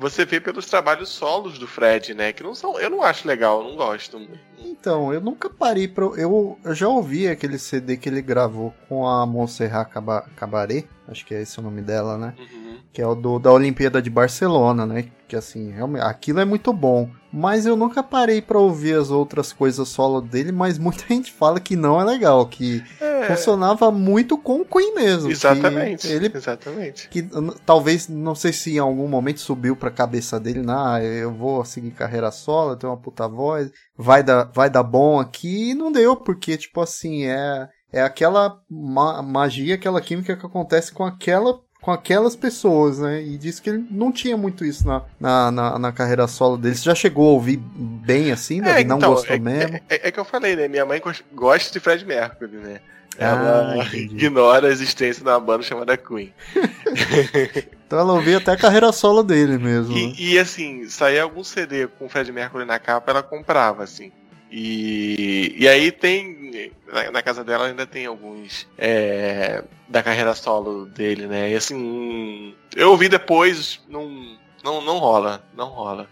você vê pelos trabalhos solos do Fred, né? Que não são. Eu não acho legal, eu não gosto. Então, eu nunca parei pra. Eu, eu já ouvi aquele CD que ele gravou com a Montserrat Cabaret, acho que é esse o nome dela, né? Uhum. Que é o do, da Olimpíada de Barcelona, né? Que assim, realmente, aquilo é muito bom. Mas eu nunca parei para ouvir as outras coisas solo dele, mas muita gente fala que não é legal, que é. funcionava muito com o Queen mesmo. Exatamente. ele, exatamente. Que talvez, não sei se em algum momento subiu pra cabeça dele, ah, eu vou seguir carreira solo, eu tenho uma puta voz, vai dar, vai dar bom aqui, e não deu, porque, tipo assim, é, é aquela ma magia, aquela química que acontece com aquela com aquelas pessoas, né? E disse que ele não tinha muito isso na, na, na, na carreira solo dele. Você já chegou a ouvir bem assim, né? É, não então, gostou é, mesmo? É, é, é, que eu falei, né? Minha mãe gosta de Fred Mercury, né? Ela ah, ignora a existência de uma banda chamada Queen. então ela ouvia até a carreira solo dele mesmo. E, né? e assim, saía algum CD com o Fred Mercury na capa, ela comprava, assim. E, e aí tem. Na, na, casa dela ainda tem alguns é, da carreira solo dele, né? E assim. Eu ouvi depois, não, não, não rola, não rola.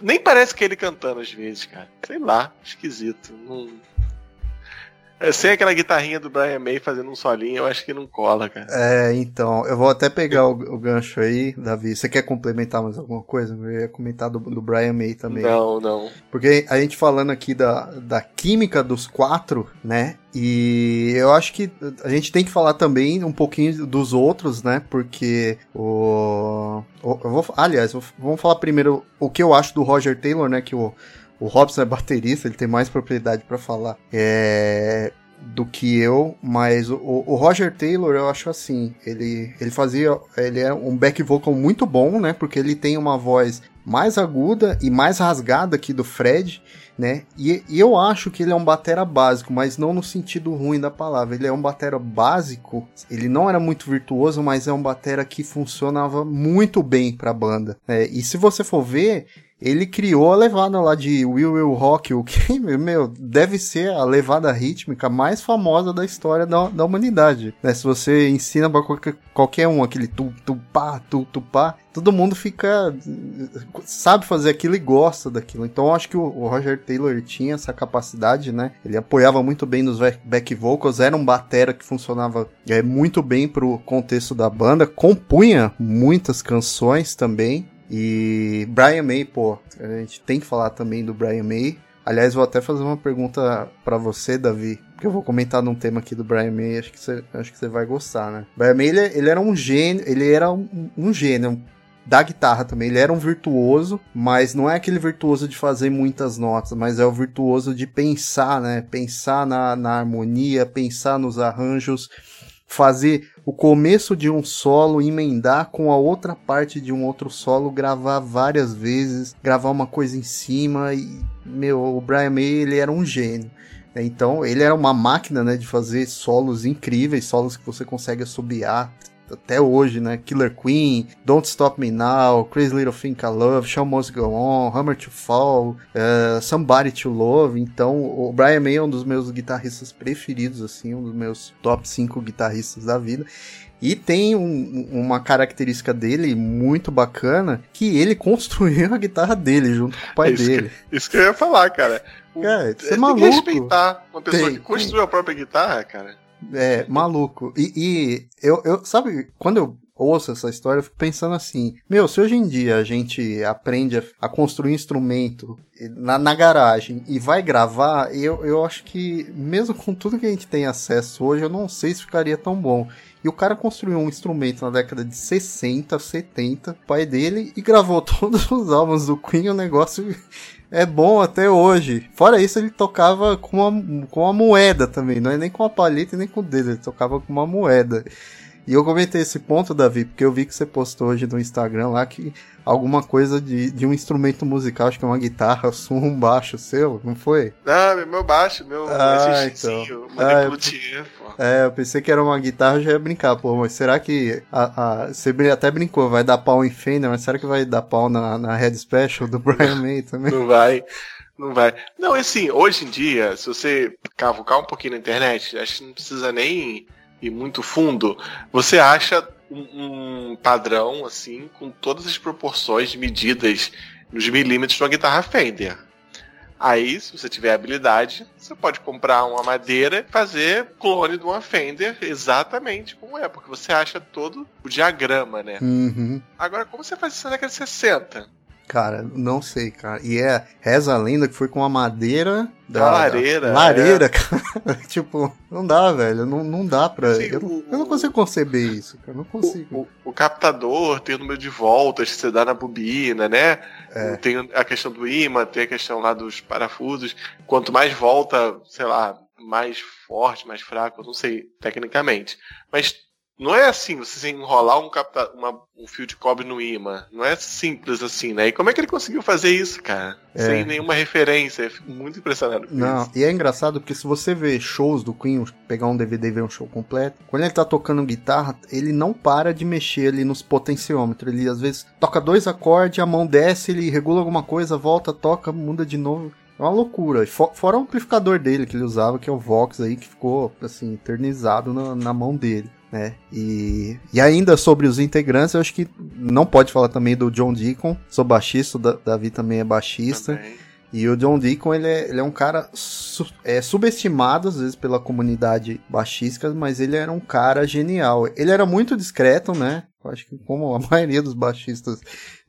Nem parece que ele cantando às vezes, cara. Sei lá, esquisito. Não, é, sem aquela guitarrinha do Brian May fazendo um solinho, eu acho que não cola, cara. É, então, eu vou até pegar o, o gancho aí, Davi. Você quer complementar mais alguma coisa? Eu ia comentar do, do Brian May também. Não, não. Porque a gente falando aqui da, da química dos quatro, né? E eu acho que a gente tem que falar também um pouquinho dos outros, né? Porque o. o eu vou, aliás, vamos falar primeiro o que eu acho do Roger Taylor, né? Que o o Robson é baterista, ele tem mais propriedade para falar é, do que eu, mas o, o, Roger Taylor eu acho assim, ele, ele fazia, ele é um back vocal muito bom, né? Porque ele tem uma voz mais aguda e mais rasgada que do Fred, né? E, e, eu acho que ele é um batera básico, mas não no sentido ruim da palavra. Ele é um batera básico. Ele não era muito virtuoso, mas é um batera que funcionava muito bem para a banda. É, e se você for ver, ele criou a levada lá de Will Will Rock, o que, meu, deve ser a levada rítmica mais famosa da história da, da humanidade. Né? Se você ensina pra qualquer, qualquer um aquele tu, tu, pá, tu, tu, pá, todo mundo fica, sabe fazer aquilo e gosta daquilo. Então acho que o, o Roger Taylor tinha essa capacidade, né? Ele apoiava muito bem nos back vocals, era um batera que funcionava é, muito bem pro contexto da banda, compunha muitas canções também, e Brian May, pô, a gente tem que falar também do Brian May. Aliás, vou até fazer uma pergunta para você, Davi, porque eu vou comentar num tema aqui do Brian May, acho que você, acho que você vai gostar, né? Brian May, ele, ele era um gênio, ele era um, um gênio da guitarra também. Ele era um virtuoso, mas não é aquele virtuoso de fazer muitas notas, mas é o virtuoso de pensar, né? Pensar na, na harmonia, pensar nos arranjos, fazer o começo de um solo, emendar com a outra parte de um outro solo, gravar várias vezes, gravar uma coisa em cima e, meu, o Brian May, ele era um gênio. Então ele era uma máquina, né, de fazer solos incríveis, solos que você consegue assobiar até hoje, né? Killer Queen, Don't Stop Me Now, Crazy Little Thing I Love, Show Must Go On, Hammer to Fall, uh, Somebody to Love. Então, o Brian May é um dos meus guitarristas preferidos, assim, um dos meus top 5 guitarristas da vida. E tem um, uma característica dele muito bacana, que ele construiu a guitarra dele junto com o pai isso dele. Que, isso que eu ia falar, cara. cara, você é maluco. Tem que respeitar uma pessoa tem, que construiu tem. a própria guitarra, cara. É, maluco. E, e, eu, eu, sabe, quando eu ouço essa história, eu fico pensando assim: meu, se hoje em dia a gente aprende a, a construir um instrumento na, na, garagem e vai gravar, eu, eu acho que, mesmo com tudo que a gente tem acesso hoje, eu não sei se ficaria tão bom. E o cara construiu um instrumento na década de 60, 70, pai dele, e gravou todos os álbuns do Queen, o negócio é bom até hoje. Fora isso, ele tocava com uma, com uma moeda também, não é nem com a palheta nem com o dedo, ele tocava com uma moeda. E eu comentei esse ponto, Davi, porque eu vi que você postou hoje no Instagram lá que alguma coisa de, de um instrumento musical, acho que é uma guitarra, um baixo seu, não foi? Não, meu baixo, meu ah, então. ah, eu, é, eu pensei que era uma guitarra, eu já ia brincar, pô, mas será que a, a, você até brincou, vai dar pau em Fender, mas será que vai dar pau na, na Head Special do Brian May também? Não vai. Não vai. Não, assim, hoje em dia, se você cavucar um pouquinho na internet, acho que não precisa nem ir muito fundo, você acha um, um padrão, assim, com todas as proporções de medidas nos milímetros de uma guitarra Fender. Aí, se você tiver habilidade, você pode comprar uma madeira e fazer clone de uma Fender exatamente como é, porque você acha todo o diagrama, né? Uhum. Agora, como você faz isso na década de 60? Cara, não sei, cara. E é, reza a lenda que foi com a madeira da, lareira. Da lareira, é. cara. tipo, não dá, velho. Não, não dá pra. Eu, o, eu, não consigo conceber isso, cara. Não consigo. O, o, o, captador tem o número de voltas que você dá na bobina, né? É. Tem a questão do imã, tem a questão lá dos parafusos. Quanto mais volta, sei lá, mais forte, mais fraco, eu não sei tecnicamente. Mas não é assim, você enrolar um, capta, uma, um fio de cobre no imã. Não é simples assim, né? E como é que ele conseguiu fazer isso, cara? É. Sem nenhuma referência. Eu fico muito impressionado com Não, isso. e é engraçado porque se você vê shows do Queen, pegar um DVD e ver um show completo, quando ele tá tocando guitarra, ele não para de mexer ali nos potenciômetros. Ele às vezes toca dois acordes, a mão desce, ele regula alguma coisa, volta, toca, muda de novo. É uma loucura. Fora o amplificador dele que ele usava, que é o Vox aí, que ficou assim, eternizado na, na mão dele né? E, e ainda sobre os integrantes, eu acho que não pode falar também do John Deacon, sou baixista, o Davi também é baixista. Também. E o John Deacon, ele é, ele é um cara su é, subestimado, às vezes, pela comunidade baixística, mas ele era um cara genial. Ele era muito discreto, né? Acho que como a maioria dos baixistas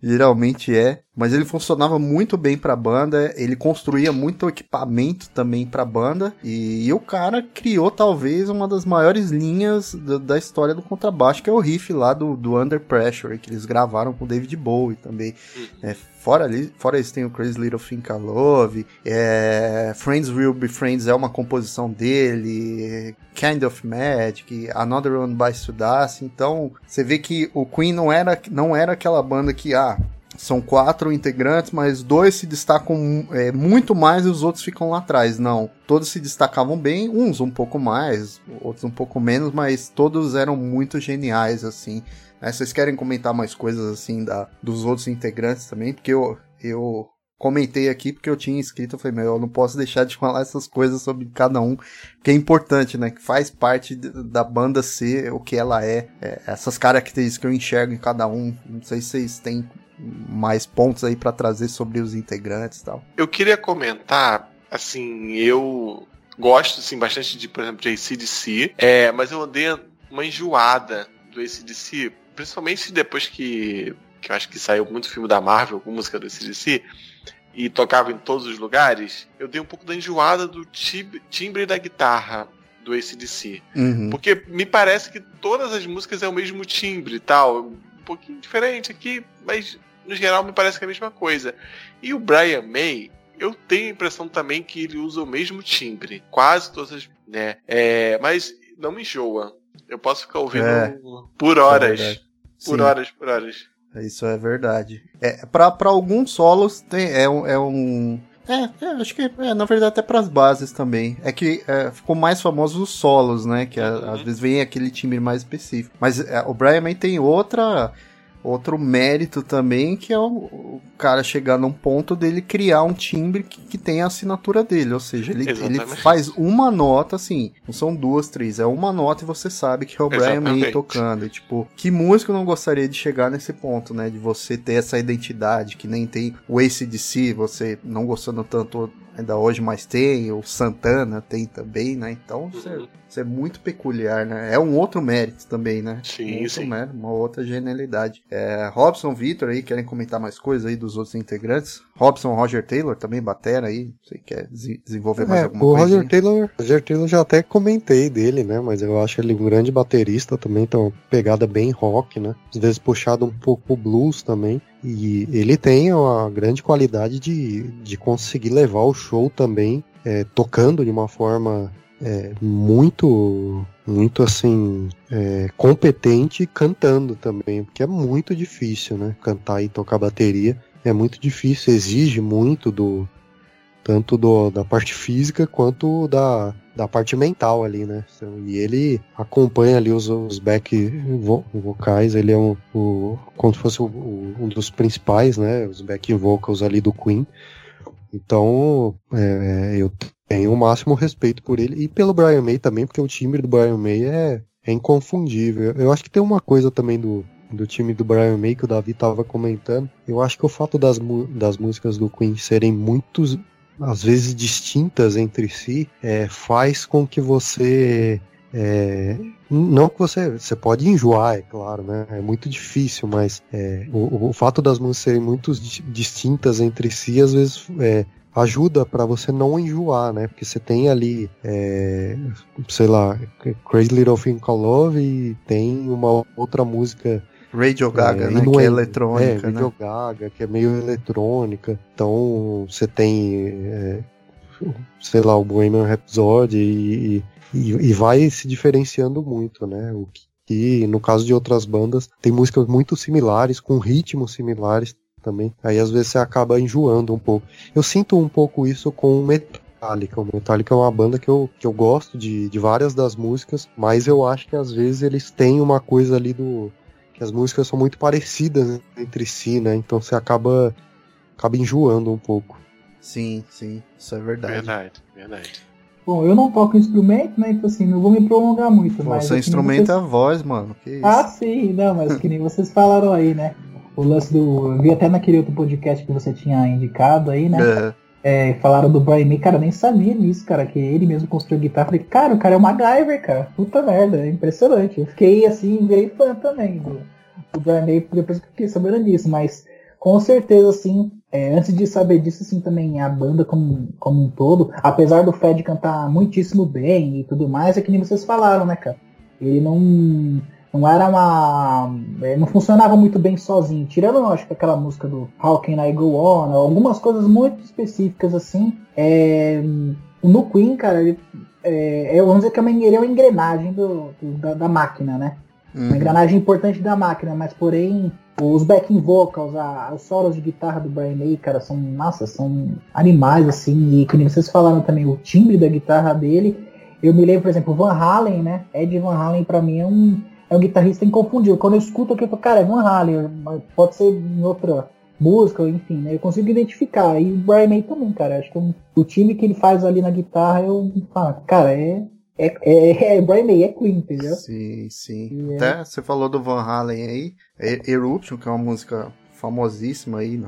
geralmente é, mas ele funcionava muito bem para a banda, ele construía muito equipamento também para a banda e, e, o cara criou talvez uma das maiores linhas da, história do contrabaixo, que é o riff lá do, do Under Pressure, que eles gravaram com o David Bowie também. É, fora, ali, fora isso tem o Crazy Little Thing I Love, é, Friends Will Be Friends é uma composição dele, Kind of Magic, Another One to Dust, então você vê que o Queen não era, não era aquela banda que, ah, são quatro integrantes, mas dois se destacam é, muito mais e os outros ficam lá atrás. Não, todos se destacavam bem, uns um pouco mais, outros um pouco menos, mas todos eram muito geniais, assim. É, vocês querem comentar mais coisas, assim, da, dos outros integrantes também? Porque eu, eu comentei aqui porque eu tinha escrito, eu falei, meu, eu não posso deixar de falar essas coisas sobre cada um, que é importante, né? Que faz parte da banda ser o que ela é, é essas características que eu enxergo em cada um. Não sei se vocês têm mais pontos aí para trazer sobre os integrantes e tal. Eu queria comentar, assim, eu gosto assim, bastante de, por exemplo, de ACDC, é, mas eu andei uma enjoada do ACDC, principalmente depois que, que eu acho que saiu muito filme da Marvel com música do ACDC, e tocava em todos os lugares, eu dei um pouco da enjoada do timbre da guitarra do ACDC. Uhum. Porque me parece que todas as músicas é o mesmo timbre e tal um pouquinho diferente aqui, mas no geral me parece que é a mesma coisa. E o Brian May, eu tenho a impressão também que ele usa o mesmo timbre, quase todas as, né? É, mas não me enjoa. Eu posso ficar ouvindo é, por horas, é por horas, por horas. Isso é verdade. É, para alguns solos tem, é, um, é um É, é, acho que é, na verdade até pras bases também. É que é, ficou mais famoso os solos, né? Que uhum. às vezes vem aquele timbre mais específico. Mas é, o Brian May tem outra outro mérito também, que é o, o, cara chegar num ponto dele criar um timbre que, que tem a assinatura dele. Ou seja, ele, ele faz uma nota, assim, não são duas, três, é uma nota e você sabe que é o Brian May tocando. E, tipo, que músico não gostaria de chegar nesse ponto, né? De você ter essa identidade, que nem tem o ACDC, você não gostando tanto ainda hoje, mas tem, o Santana tem também, né? Então, uhum. Isso é muito peculiar, né? É um outro mérito também, né? Sim, um sim. Mérito, uma outra genialidade. É, Robson, Vitor aí, querem comentar mais coisas aí dos outros integrantes? Robson, Roger Taylor também, batera aí. Você quer desenvolver mais é, alguma coisa? O Roger Taylor, Roger Taylor já até comentei dele, né? Mas eu acho ele um grande baterista também, então pegada bem rock, né? Às vezes puxado um pouco pro blues também. E ele tem uma grande qualidade de, de conseguir levar o show também, é, tocando de uma forma é, muito, muito assim, é, competente cantando também, porque é muito difícil, né? Cantar e tocar bateria é muito difícil, exige muito do tanto do, da parte física quanto da, da parte mental ali, né? E ele acompanha ali os, os back vo vocais, ele é um, o, como se fosse o, um dos principais, né? Os back vocals ali do Queen. Então, é, eu tenho o máximo respeito por ele e pelo Brian May também, porque o timbre do Brian May é, é inconfundível. Eu acho que tem uma coisa também do, do time do Brian May que o Davi estava comentando. Eu acho que o fato das, das músicas do Queen serem muitos, às vezes distintas entre si, é, faz com que você é, não que você você pode enjoar, é claro, né? É muito difícil, mas é, o, o, fato das músicas serem muito distintas entre si, às vezes é, ajuda para você não enjoar, né? Porque você tem ali, é, sei lá, Crazy Little Thing Called Love e tem uma outra música Radio Gaga, é, né? Que é, é eletrônica, é, Radio né? Gaga, que é meio eletrônica. Então você tem, é, sei lá, o Bohemian Rhapsody e, e, e, vai se diferenciando muito, né? O que, que no caso de outras bandas tem músicas muito similares, com ritmos similares também. Aí às vezes você acaba enjoando um pouco. Eu sinto um pouco isso com o Metallica. O Metallica é uma banda que eu, que eu gosto de, de várias das músicas, mas eu acho que às vezes eles têm uma coisa ali do. Que as músicas são muito parecidas entre si, né? Então você acaba, acaba enjoando um pouco. Sim, sim, isso é verdade. Verdade, verdade. Bom, eu não toco instrumento, né? Então assim, não vou me prolongar muito. Pô, mas seu instrumento vocês... é a voz, mano. Ah, sim, não, mas que nem vocês falaram aí, né? o lance do. Eu vi até naquele outro podcast que você tinha indicado aí, né? É. É, falaram do Brian May, cara, eu nem sabia disso, cara, que ele mesmo construiu guitarra. Falei, cara, o cara é o MacGyver, cara. Puta merda, é impressionante. Eu fiquei assim, virei fã também do, do Brian May, depois que fiquei sabendo disso, mas com certeza, assim, é, antes de saber disso, assim, também a banda como, como um todo, apesar do Fed cantar muitíssimo bem e tudo mais, é que nem vocês falaram, né, cara? Ele não não era uma. É, não funcionava muito bem sozinho. Tirando, acho que aquela música do How Can I Go On, algumas coisas muito específicas assim. É, no Queen, cara, ele, é, é vamos dizer que é uma, ele é uma engrenagem do, do da, da, máquina, né? Uhum. Uma engrenagem importante da máquina, mas porém os backing vocals, a, os solos de guitarra do Brian May, cara, são, nossa, são animais, assim, e como vocês falaram também, o timbre da guitarra dele, eu me lembro, por exemplo, o Van Halen, né? Ed Van Halen para mim é um, é um guitarrista inconfundível. Quando eu escuto aqui, eu falo, cara, é Van Halen, pode ser em outra música, enfim, né? Eu consigo identificar. E o Brian May também, cara. Acho que o time que ele faz ali na guitarra, eu falo, cara, é. É, é, é Brian May, é Queen, entendeu? Sim, sim. É... Até você falou do Van Halen aí, Eruption, que é uma música famosíssima aí,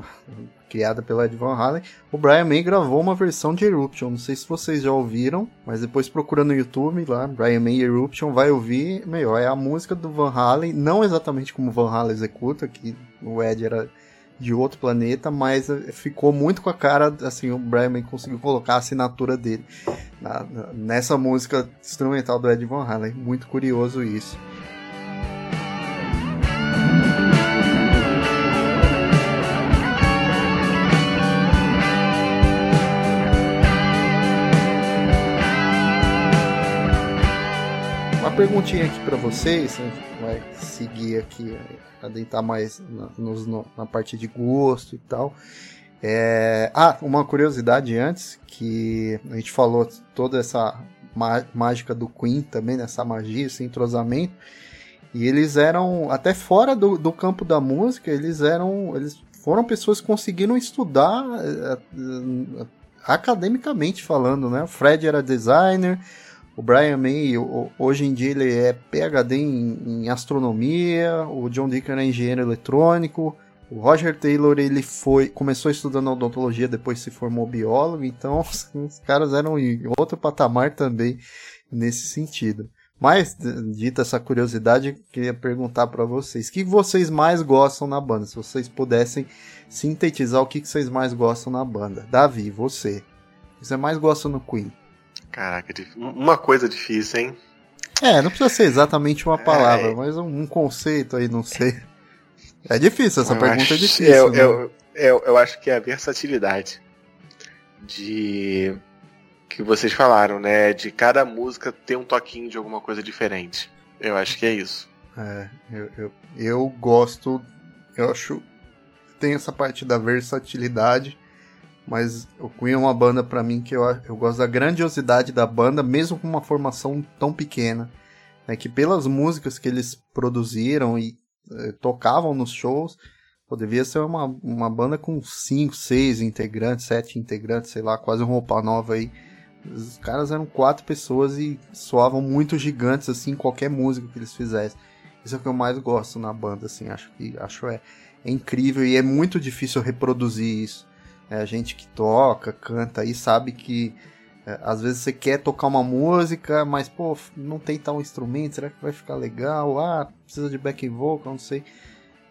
criada pela Ed Van Halen, o Brian May gravou uma versão de Eruption. Não sei se vocês já ouviram, mas depois procura no YouTube lá, Brian May Eruption, vai ouvir. Melhor, é a música do Van Halen, não exatamente como Van Halen executa, que o Ed era de outro planeta, mas eh, ficou muito com a cara, assim, o Brian May conseguiu colocar a assinatura dele na, nessa música instrumental do Ed Van Halen. Muito curioso isso. Perguntinha aqui para vocês, né? vai seguir aqui, adentrar mais na, nos, na parte de gosto e tal. É... Ah, uma curiosidade antes, que a gente falou toda essa mágica do Queen também, nessa magia, esse entrosamento. E eles eram, até fora do, do campo da música, eles eram. Eles foram pessoas que conseguiram estudar uh, academicamente falando, né? O Fred era designer, o Brian May, hoje em dia ele é PhD em, em astronomia, o John Deacon é engenheiro eletrônico, o Roger Taylor ele foi começou estudando odontologia, depois se formou biólogo, então os caras eram em outro patamar também nesse sentido. Mas, dita essa curiosidade, queria perguntar para vocês: o que vocês mais gostam na banda? Se vocês pudessem sintetizar o que vocês mais gostam na banda. Davi, você. O que você mais gosta no Queen? Caraca, uma coisa difícil, hein? É, não precisa ser exatamente uma palavra, é... mas um, um, conceito aí, não sei. É difícil, essa eu pergunta é acho, é difícil. Eu, né? eu, eu, eu acho que é a versatilidade de que vocês falaram, né? De cada música ter um toquinho de alguma coisa diferente. Eu acho que é isso. É, eu, eu, eu gosto. Eu acho. Tem essa parte da versatilidade, mas o Queen é uma banda para mim que eu, eu gosto da grandiosidade da banda, mesmo com uma formação tão pequena. Né, que pelas músicas que eles produziram e eh, tocavam nos shows, pô, devia ser uma, uma banda com 5, 6 integrantes, 7 integrantes, sei lá, quase uma roupa nova aí. Os caras eram quatro pessoas e soavam muito gigantes, assim, em qualquer música que eles fizessem. Isso é o que eu mais gosto na banda, assim, acho que acho é, é incrível e é muito difícil reproduzir isso. É, a gente que toca, canta aí sabe que é, às vezes você quer tocar uma música, mas pô, não tem tal instrumento, será que vai ficar legal? Ah, precisa de back vocal, não sei.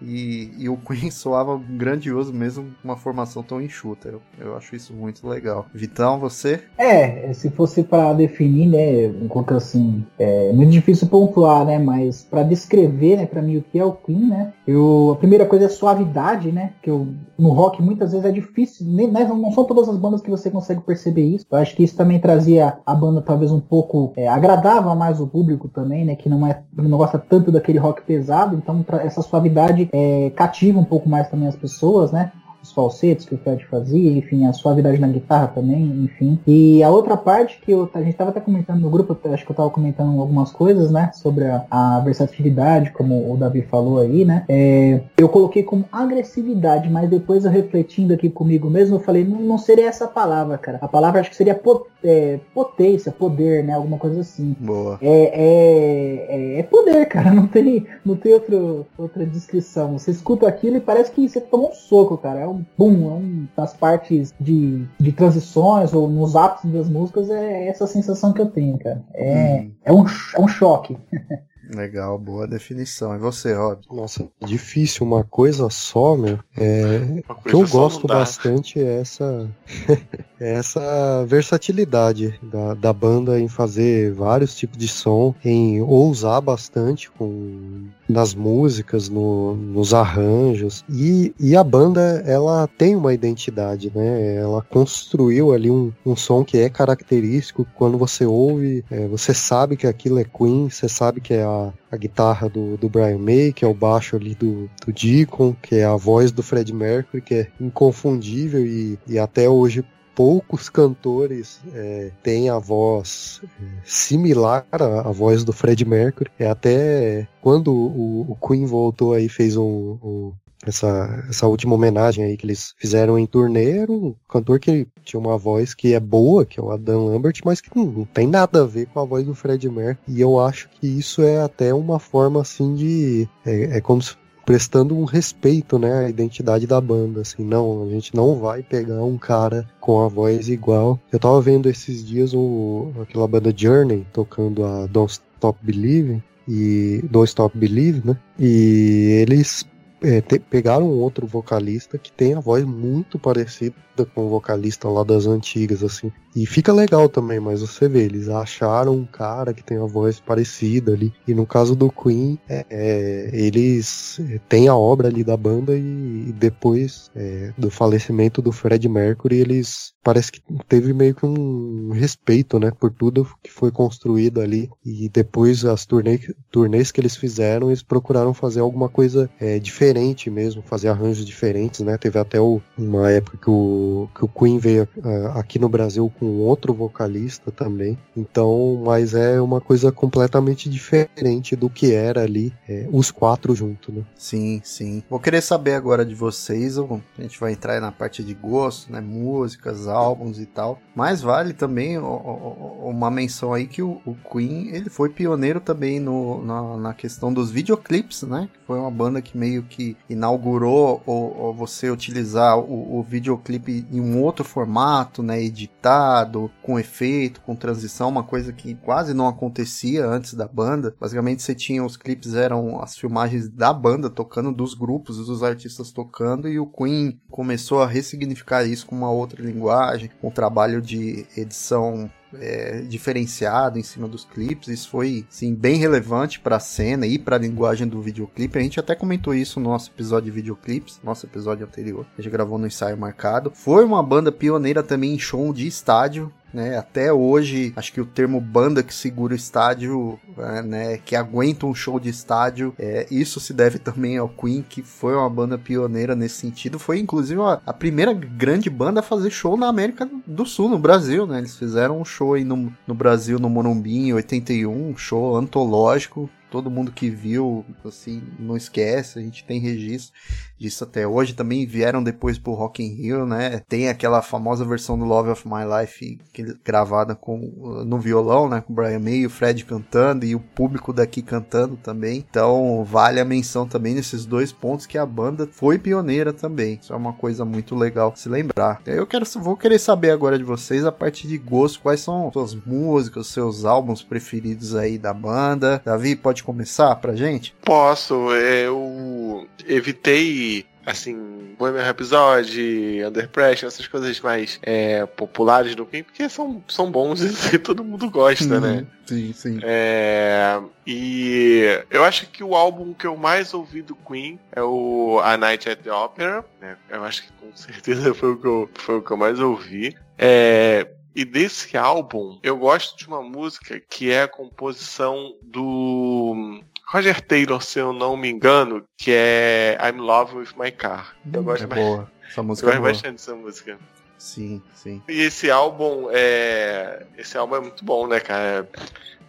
E, e, o Queen soava grandioso mesmo com uma formação tão enxuta. Eu, eu acho isso muito legal. Vitão, você? É, se fosse para definir, né, enquanto assim, é muito difícil pontuar, né, mas para descrever, né, para mim o que é o Queen, né, eu, a primeira coisa é a suavidade, né, que eu, no rock muitas vezes é difícil, né, não são todas as bandas que você consegue perceber isso. Eu acho que isso também trazia a banda talvez um pouco, é, agradava mais o público também, né, que não é, não gosta tanto daquele rock pesado, então essa suavidade é, cativa um pouco mais também as pessoas, né? Os falsetes que o Fred fazia, enfim, a suavidade na guitarra também, enfim. E a outra parte que eu, a gente estava até comentando no grupo, acho que eu estava comentando algumas coisas, né, sobre a, a, versatilidade, como o Davi falou aí, né, é, eu coloquei como agressividade, mas depois eu refletindo aqui comigo mesmo, eu falei, não, não seria essa palavra, cara. A palavra acho que seria pot, é, potência, poder, né, alguma coisa assim. Boa. É, é, é, é poder, cara, não tem, não tem outro, outra descrição. Você escuta aquilo e parece que você tomou um soco, cara. É um boom, é um, nas partes de, de transições ou nos ápices das músicas, é essa sensação que eu tenho, cara. É, hum. é, um, é um choque. Legal, boa definição. E você, Rob? Nossa, difícil uma coisa só, meu. É, o que eu gosto bastante é essa, é essa versatilidade da, da banda em fazer vários tipos de som, em ousar bastante com nas músicas, no, nos arranjos. E, e a banda, ela tem uma identidade, né? Ela construiu ali um, um som que é característico. Quando você ouve, é, você sabe que aquilo é Queen, você sabe que é a a, guitarra do, do Brian May, que é o baixo ali do, do Deacon, que é a voz do Fred Mercury, que é inconfundível e, e até hoje poucos cantores é, têm a voz é, similar à, à, voz do Fred Mercury. É até quando o, o Queen voltou aí fez um essa, essa última homenagem aí que eles fizeram em turnê era um cantor que tinha uma voz que é boa, que é o Adam Lambert, mas que não, não tem nada a ver com a voz do Fred Mercury. E eu acho que isso é até uma forma assim de. É, é como se prestando um respeito, né, à identidade da banda, assim, não, a gente não vai pegar um cara com a voz igual. Eu tava vendo esses dias o, aquela banda Journey tocando a Don't Stop Believing e Don't Stop Believe, né, e eles é, te, pegaram outro vocalista que tem a voz muito parecida com o vocalista lá das antigas, assim. E fica legal também, mas você vê, eles acharam um cara que tem a voz parecida ali. E no caso do Queen, é, é, eles é, têm a obra ali da banda e, e depois é, do falecimento do Fred Mercury, eles parece que teve meio que um respeito, né, por tudo que foi construído ali. E depois as turnê, turnês que eles fizeram, eles procuraram fazer alguma coisa é, diferente mesmo, fazer arranjos diferentes, né? Teve até o, uma época que o, que o Queen veio uh, aqui no Brasil com outro vocalista também. Então, mas é uma coisa completamente diferente do que era ali, é, os quatro juntos, né? Sim, sim. Vou querer saber agora de vocês, a gente vai entrar na parte de gosto, né? Músicas, álbuns e tal. Mas vale também uma menção aí que o, Queen, ele foi pioneiro também no, na, na questão dos videoclips, né? Foi uma banda que meio que inaugurou o, o você utilizar o, o videoclipe em um outro formato, né? Editado, com efeito, com transição, uma coisa que quase não acontecia antes da banda. Basicamente você tinha os clipes, eram as filmagens da banda tocando, dos grupos, dos artistas tocando, e o Queen começou a ressignificar isso com uma outra linguagem, com um trabalho de edição é, diferenciado em cima dos clipes. Isso foi, sim, bem relevante para a cena e para a linguagem do videoclipe. A gente até comentou isso no nosso episódio de videoclipes, nosso episódio anterior. A gente gravou no ensaio marcado. Foi uma banda pioneira também em show de estádio né? Até hoje, acho que o termo banda que segura o estádio, é, né? Que aguenta um show de estádio, é, isso se deve também ao Queen, que foi uma banda pioneira nesse sentido. Foi inclusive a, a primeira grande banda a fazer show na América do Sul, no Brasil, né? Eles fizeram um show aí no, no Brasil, no Morumbi, em 81, um show antológico todo mundo que viu, assim, não esquece, a gente tem registro disso até hoje. Também vieram depois pro Rock in Rio, né? Tem aquela famosa versão do Love of My Life que, gravada com, no violão, né? Com o Brian May e o Fred cantando e o público daqui cantando também. Então vale a menção também nesses dois pontos que a banda foi pioneira também. Isso é uma coisa muito legal se lembrar. Eu quero, vou querer saber agora de vocês a partir de gosto, quais são suas músicas, seus álbuns preferidos aí da banda. Davi, pode começar pra gente? Posso. Eu evitei assim, Bohemian Rhapsody, Under Pressure, essas coisas mais é, populares do Queen, porque são, são bons e todo mundo gosta, né? Uhum. Sim, sim. É, e eu acho que o álbum que eu mais ouvi do Queen é o A Night at the Opera, né? Eu acho que com certeza foi o que eu, foi o que eu mais ouvi. É, e desse álbum, eu gosto de uma música que é a composição do Roger Taylor, se eu não me engano, que é I'm Love with My Car. Eu gosto é boa. Essa música eu gosto é bastante dessa música. Sim, sim. E esse álbum é. Esse álbum é muito bom, né, cara?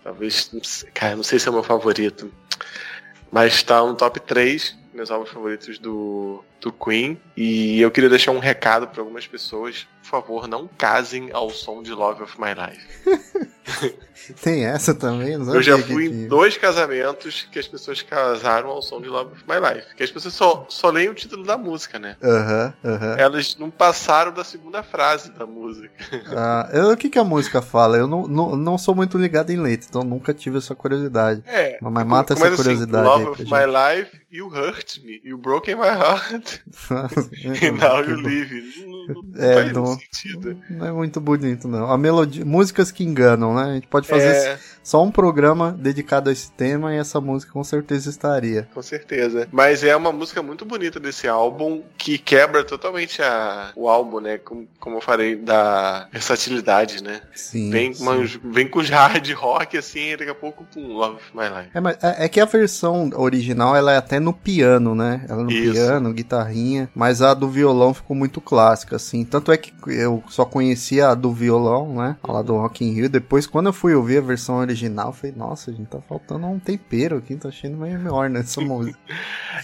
Talvez. Cara, não sei se é o meu favorito. Mas tá no top 3 meus álbuns favoritos do, do Queen. E eu queria deixar um recado para algumas pessoas. Por favor, não casem ao som de Love of My Life. Tem essa também? eu já fui que... em dois casamentos que as pessoas casaram ao som de Love of My Life. Que as pessoas só, só leem o título da música, né? Aham, uh aham. -huh, uh -huh. Elas não passaram da segunda frase da música. Ah, eu, o que, que a música fala? Eu não, não, não sou muito ligado em letra, então nunca tive essa curiosidade. É. Mas mata essa assim, curiosidade. Love of My Life, You Hurt Me, You Broken My Heart. e Now You Live. Não, não é, não, sentido. não é muito bonito, não. A melodia, músicas que enganam, né? A gente pode fazer é... só um programa dedicado a esse tema e essa música com certeza estaria. Com certeza. Mas é uma música muito bonita desse álbum que quebra totalmente a, o álbum, né? Como, como eu falei, da versatilidade, né? Sim. Vem, sim. Uma, vem com hard rock assim, e daqui a pouco com Love My Life. É, mas é, é, que a versão original ela é até no piano, né? Ela é no Isso. piano, guitarrinha, mas a do violão ficou muito clássica, assim. Tanto é que eu só conhecia a do violão, né? A lá do Rock in Rio. Depois, quando eu fui ouvir a versão original, eu falei, nossa, gente, tá faltando um tempero aqui, tá achando meio melhor nessa música.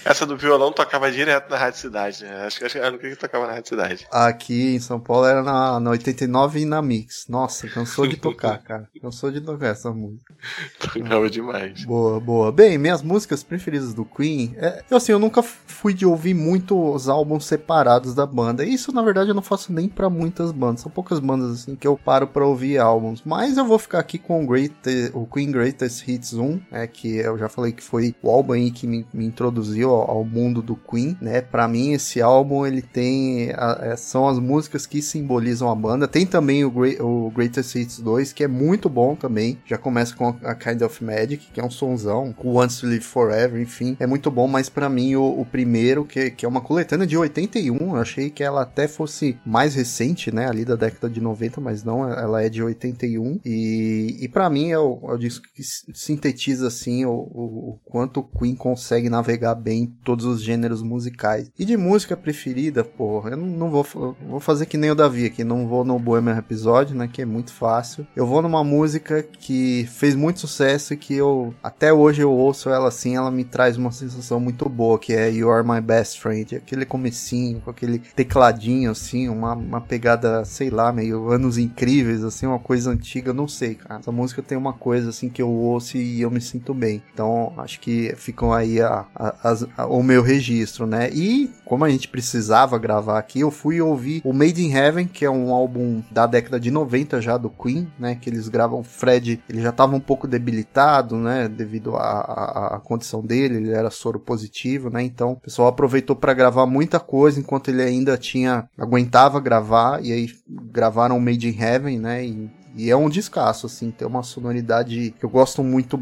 Essa do violão tocava direto na Rádio Cidade, né? Acho que era no que tocava na Rádio Cidade. Aqui em São Paulo era na, na 89 e na Mix. Nossa, cansou de tocar, cara. Cansou de tocar essa música. Tocava demais. Boa, boa. Bem, minhas músicas preferidas do Queen, é, eu assim, eu nunca fui de ouvir muito os álbuns separados da banda. Isso, na verdade, eu não faço nem para muitas bandas. São poucas bandas assim que eu paro para ouvir álbuns. Mas eu vou ficar aqui com o, Great, o Queen Greatest Hits 1, é, que eu já falei que foi o álbum aí que me, me introduziu ao, ao, mundo do Queen, né? Para mim esse álbum ele tem a, é, são as músicas que simbolizam a banda. Tem também o, Great, o Greatest Hits 2, que é muito bom também. Já começa com a Kind of Magic, que é um sonzão, o Once to Live Forever, enfim, é muito bom, mas para mim o, o, primeiro, que, que é uma coletânea de 81, eu achei que ela até fosse fosse mais recente, né, ali da década de 90, mas não, ela é de 81 e, e para mim é o, é o, disco que sintetiza assim o, o, o, quanto o Queen consegue navegar bem todos os gêneros musicais. E de música preferida, pô, eu não, vou, vou fazer que nem o Davi aqui, não vou no Bohemian Episódio, né, que é muito fácil. Eu vou numa música que fez muito sucesso e que eu até hoje eu ouço ela assim, ela me traz uma sensação muito boa, que é You Are My Best Friend, aquele comecinho com aquele tecladinho assim, uma, uma pegada, sei lá, meio anos incríveis assim, uma coisa antiga, não sei, cara. Essa música tem uma coisa assim que eu ouço e eu me sinto bem. Então, acho que ficam aí a, a, a, o meu registro, né? E como a gente precisava gravar aqui, eu fui ouvir o Made in Heaven, que é um álbum da década de 90 já do Queen, né? Que eles gravam Fred, ele já estava um pouco debilitado, né? Devido à condição dele, ele era soro positivo, né? Então o pessoal aproveitou para gravar muita coisa enquanto ele ainda tinha aguentava gravar e aí gravaram Made in Heaven, né? E e é um descasso, assim, tem uma sonoridade que eu gosto muito,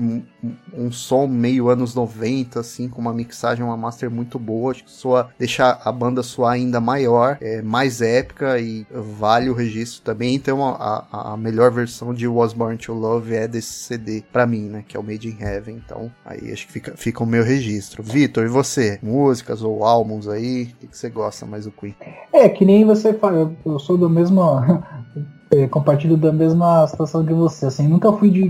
um som meio anos 90, assim, com uma mixagem, uma master muito boa, acho que soa, deixa a banda soar ainda maior, é mais épica e vale o registro também. Então a, a melhor versão de Was Born to Love é desse CD para mim, né, que é o Made in Heaven. Então aí acho que fica, fica o meu registro. Vitor, e você? Músicas ou álbuns aí? O que, que você gosta mais do Queen? É, que nem você fala, eu sou do mesmo compartilho da mesma situação que você. Assim, nunca fui de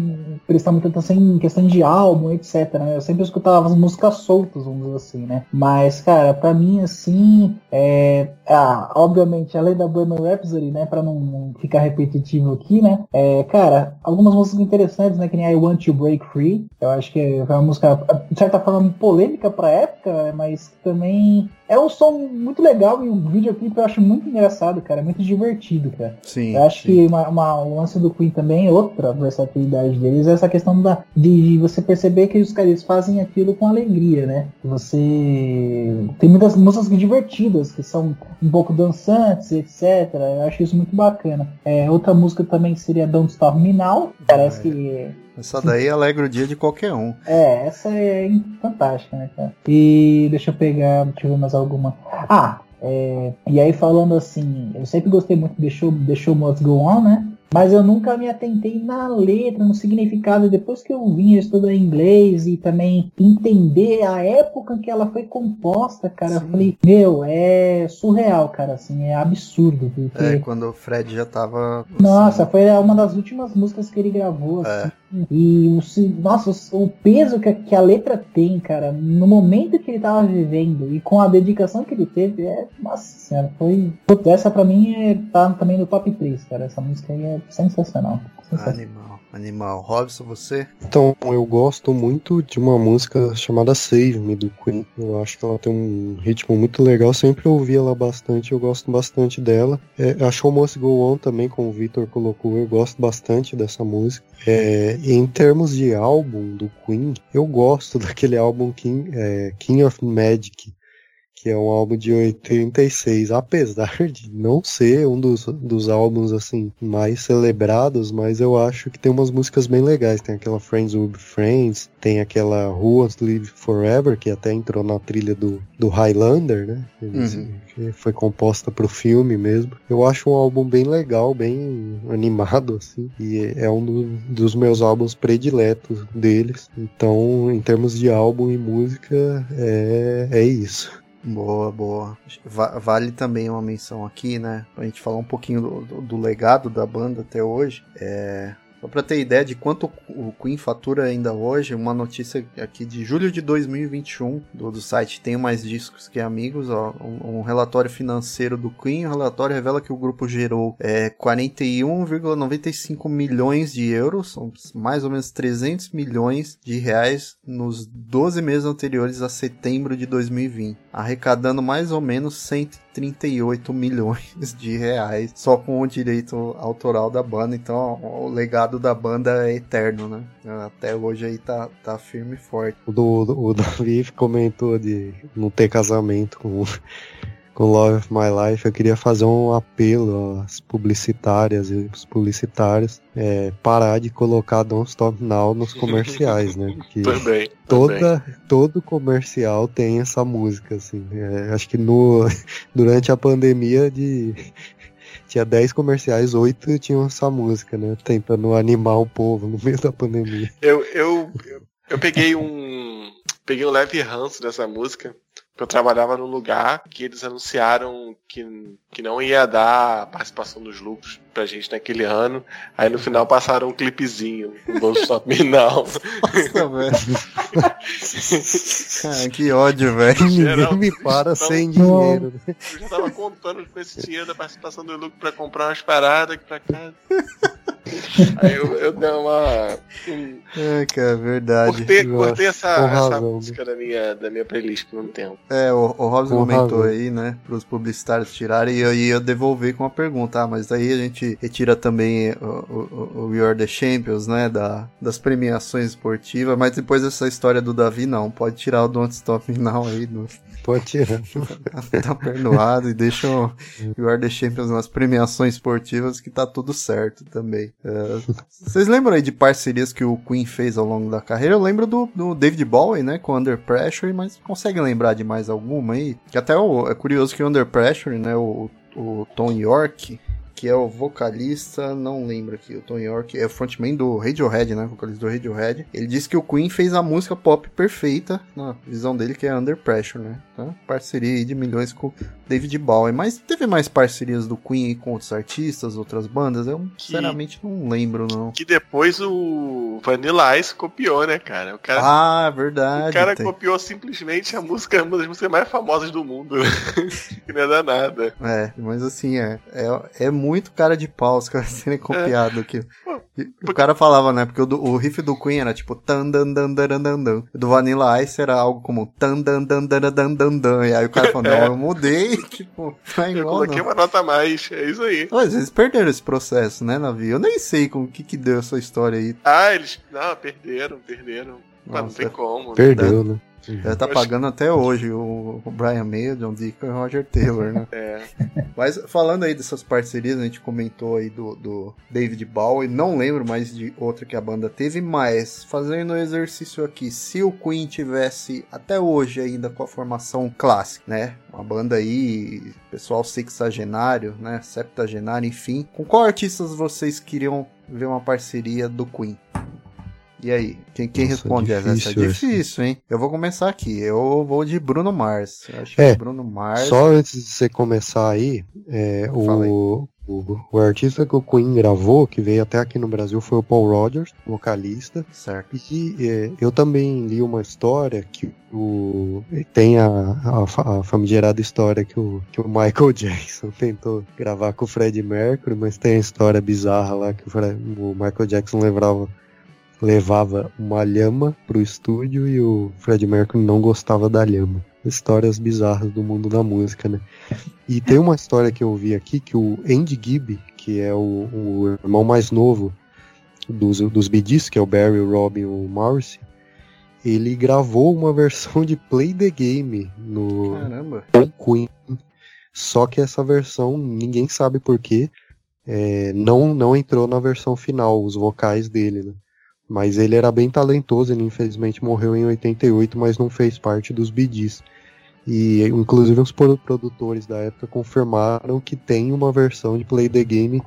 prestar muita atenção em questão de álbum, etc. Né? Eu sempre escutava as músicas soltas, vamos dizer assim, né? Mas, cara, pra mim, assim, é, ah, obviamente, além da Bohemian Rhapsody, né, pra não ficar repetitivo aqui, né, é, cara, algumas músicas interessantes, né, que nem I Want to Break Free, eu acho que é uma música, de certa forma, polêmica pra época, mas também é um som muito legal e o videoclipe eu acho muito engraçado, cara. É muito divertido, cara. Sim. Eu acho sim. que uma, uma, o lance do Queen também, outra versatilidade deles, é essa questão da, de você perceber que os caras fazem aquilo com alegria, né? Você. Tem muitas músicas divertidas, que são um pouco dançantes, etc. Eu acho isso muito bacana. É, outra música também seria Don't Stop Me Now. Parece é. que essa daí alegra o dia de qualquer um. É, essa é fantástica, né, cara? E deixa eu pegar, deixa eu ver mais alguma. Ah, é, e aí falando assim, eu sempre gostei muito de Show, The Show Must Go On, né? Mas eu nunca me atentei na letra, no significado. Depois que eu vim estudar inglês e também entender a época que ela foi composta, cara, Sim. eu falei, meu, é surreal, cara, assim, é absurdo. Porque... É, quando o Fred já tava. Assim... Nossa, foi uma das últimas músicas que ele gravou, assim. É. E o, nossa, o peso que, que a letra tem, cara, no momento que ele tava vivendo e com a dedicação que ele teve, é. Nossa senhora, foi. Essa pra mim é, tá também no top 3, cara. Essa música aí é sensacional. sensacional. Animal, animal. Robson, você? Então, eu gosto muito de uma música chamada Save Me do Queen. Eu acho que ela tem um ritmo muito legal. Sempre ouvi ela bastante, eu gosto bastante dela. É, a Show Must Go On também, como o Victor colocou, eu gosto bastante dessa música. É, em termos de álbum do Queen, eu gosto daquele álbum King, é, King of Magic que é um álbum de 86, apesar de não ser um dos, dos álbuns assim mais celebrados, mas eu acho que tem umas músicas bem legais. Tem aquela Friends Will Be Friends, tem aquela Who Wants to Live Forever, que até entrou na trilha do, do Highlander, né? Uhum. Que foi composta pro filme mesmo. Eu acho um álbum bem legal, bem animado, assim, e é um do, dos meus álbuns prediletos deles. Então, em termos de álbum e música, é, é isso. Boa, boa. Vale também uma menção aqui, né? Pra gente falar um pouquinho do, do, do legado da banda até hoje. É, só para ter ideia de quanto o Queen fatura ainda hoje, uma notícia aqui de julho de 2021 do, do site Tenho Mais Discos Que Amigos, ó, um, um, relatório financeiro do Queen. O relatório revela que o grupo gerou é, 41,95 milhões de euros, são mais ou menos 300 milhões de reais nos 12 meses anteriores a setembro de 2020, arrecadando mais ou menos 130 38 milhões de reais só com o direito autoral da banda. Então o legado da banda é eterno, né? Até hoje aí tá, tá firme e forte. O, do, o Davi comentou de não ter casamento com com Love of My Life, eu queria fazer um apelo às publicitárias e os publicitários é, parar de colocar Don't Stop Now nos comerciais, né? Porque Também. toda, todo comercial tem essa música, assim. É, acho que no, durante a pandemia de. Tinha 10 comerciais, 8 tinham essa música, né? Tentando animar o povo no meio da pandemia. Eu, eu, eu, peguei um. Peguei um leve ranço dessa música. Eu trabalhava num lugar que eles anunciaram que, que não ia dar participação dos lucros pra gente naquele ano. Aí no final passaram um clipezinho, um Don't Stop Me Now. Nossa, velho. Cara, que ódio, velho. Ninguém me para não- sem dinheiro. Eu já tava contando com esse dinheiro da participação do lucro pra comprar umas paradas aqui pra casa. Aí eu, eu dei uma. um- É, cara, verdade. cortei cortei essa, essa razão, né? música da minha, da minha playlist por um tempo. É, o, o Robson Com comentou razão. aí, né, pros publicitários tirarem, e eu ia devolver com uma pergunta, ah, mas daí a gente retira também o, o, o We Are The Champions, né, da, das premiações esportivas, mas depois dessa história do Davi, não, pode tirar o Don't Stop Me Now aí do, Pode tirar. tá perdoado e deixa o We Are The Champions nas premiações esportivas que tá tudo certo também. É, vocês lembram aí de parcerias que o Queen fez ao longo da carreira? Eu lembro do, do David Bowie, né, com Under Pressure, mas conseguem lembrar de mais alguma aí? Que até o- é curioso que o Under Pressure, né, o, o Tom York, que é o vocalista, não lembro aqui, o Tom York é o frontman do Radiohead, né, vocalista do Radiohead. Ele disse que o Queen fez a música pop perfeita, na visão dele, que é Under Pressure, né? Então, parceria aí de milhões com David Bowie. Mas teve mais parcerias do Queen com outros artistas, outras bandas? Eu, Que- sinceramente, não lembro, não. Que depois o Vanilla Ice copiou, né, cara? O cara, Ah, verdade. o cara tem. copiou simplesmente a música, uma das músicas mais famosas do mundo. que não é danada. É, mas assim, é, é, é muito cara de pau os caras serem copiados aqui. E O cara falava, né? Porque o, do- o riff do Queen era tipo tan dan dan dan dan dan. O do Vanilla Ice era algo como tan dan dan dan dan dan dan. E aí o cara falou, não, eu mudei, tipo, não é Eu igual coloquei não. uma nota a mais, é isso aí. Às vezes perderam esse processo, né, Navi? Eu nem sei com o que que deu essa história aí. Ah, eles. Não, perderam, perderam. Mas não Nossa, tem como. né? Perdeu, né? Deve tá pagando até hoje o, Brian May, o John Deacon e o Roger Taylor, né? É. Mas falando aí dessas parcerias, a gente comentou aí do, do David Bowie, não lembro mais de outra que a banda teve, mas fazendo o exercício aqui, se o Queen tivesse até hoje ainda com a formação clássica, né? Uma banda aí, pessoal sexagenário, né? Septagenário, enfim. Com qual artistas vocês queriam ver uma parceria do Queen? E aí, quem, quem Nossa, responde essa? Essa é difícil difícil, hein? Eu vou começar aqui. Eu vou de Bruno Mars. Eu acho É, que Bruno Mars. Só antes de você começar aí, é, o, o, o artista que o Queen gravou, que veio até aqui no Brasil, foi o Paul Rogers, vocalista. Certo. E é, eu também li uma história que o tem a, a, a famigerada história que o, que o Michael Jackson tentou gravar com o Fred Mercury, mas tem a história bizarra lá que o, Fred- o Michael Jackson levava, levava uma lhama pro estúdio e o Fred Mercury não gostava da lhama. Histórias bizarras do mundo da música, né? E tem uma história que eu vi aqui que o Andy Gibb, que é o, o irmão mais novo dos, dos Gees, que é o Barry, o Robin e o Morrissey, ele gravou uma versão de Play the Game no Caramba. Queen. Só que essa versão, ninguém sabe porquê, é, não, não entrou na versão final, os vocais dele, né? Mas ele era bem talentoso, ele infelizmente morreu em 88, mas não fez parte dos Gees. E inclusive os pro- produtores da época confirmaram que tem uma versão de Play the Game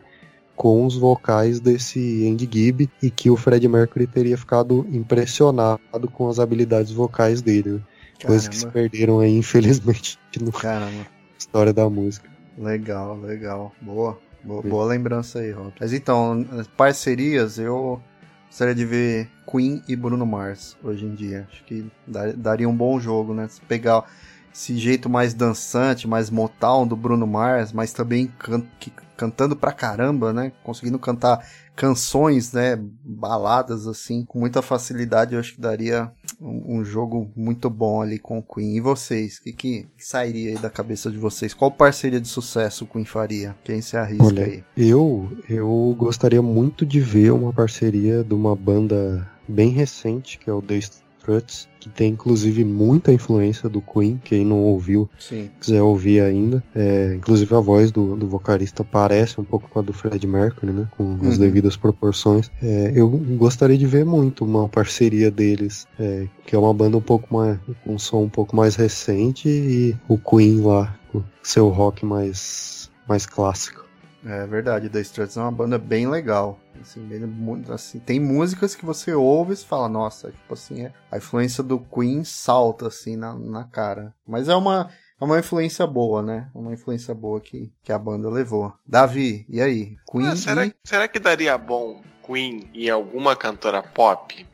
com os vocais desse Andy Gibb e que o Fred Mercury teria ficado impressionado com as habilidades vocais dele. né? Coisas que se Caramba. perderam aí, infelizmente, na Caramba. história da música. Legal, legal. Boa. Boa, boa lembrança aí, Rob. Mas então, as parcerias, eu gostaria de ver Queen e Bruno Mars hoje em dia. Acho que dar- daria um bom jogo, né? Se pegar esse jeito mais dançante, mais Motown do Bruno Mars, mas também can- cantando pra caramba, né? Conseguindo cantar canções, né? Baladas assim, com muita facilidade, eu acho que daria um, um jogo muito bom ali com o Queen. E vocês? O que, que sairia aí da cabeça de vocês? Qual parceria de sucesso o Queen faria? Quem se arrisca Olha, aí? eu, eu gostaria muito de ver uma parceria de uma banda bem recente, que é o The Struts, que tem inclusive muita influência do Queen, quem não ouviu, Sim. quiser ouvir ainda. É, inclusive a voz do, do vocalista parece um pouco com a do Fred Mercury, né? Com as Uhum. devidas proporções. É, eu gostaria de ver muito uma parceria deles, é, que é uma banda um pouco mais. com um som um pouco mais recente e o Queen lá, com seu rock mais, mais clássico. É verdade, The Struts é uma banda bem legal. Assim, assim, tem músicas que você ouve e fala, nossa, tipo assim, é- a influência do Queen salta assim na, na cara. Mas é uma, é uma influência boa, né? Uma influência boa que, que a banda levou. Davi, e aí? Queen Ah, será, e... será que daria bom Queen em alguma cantora pop?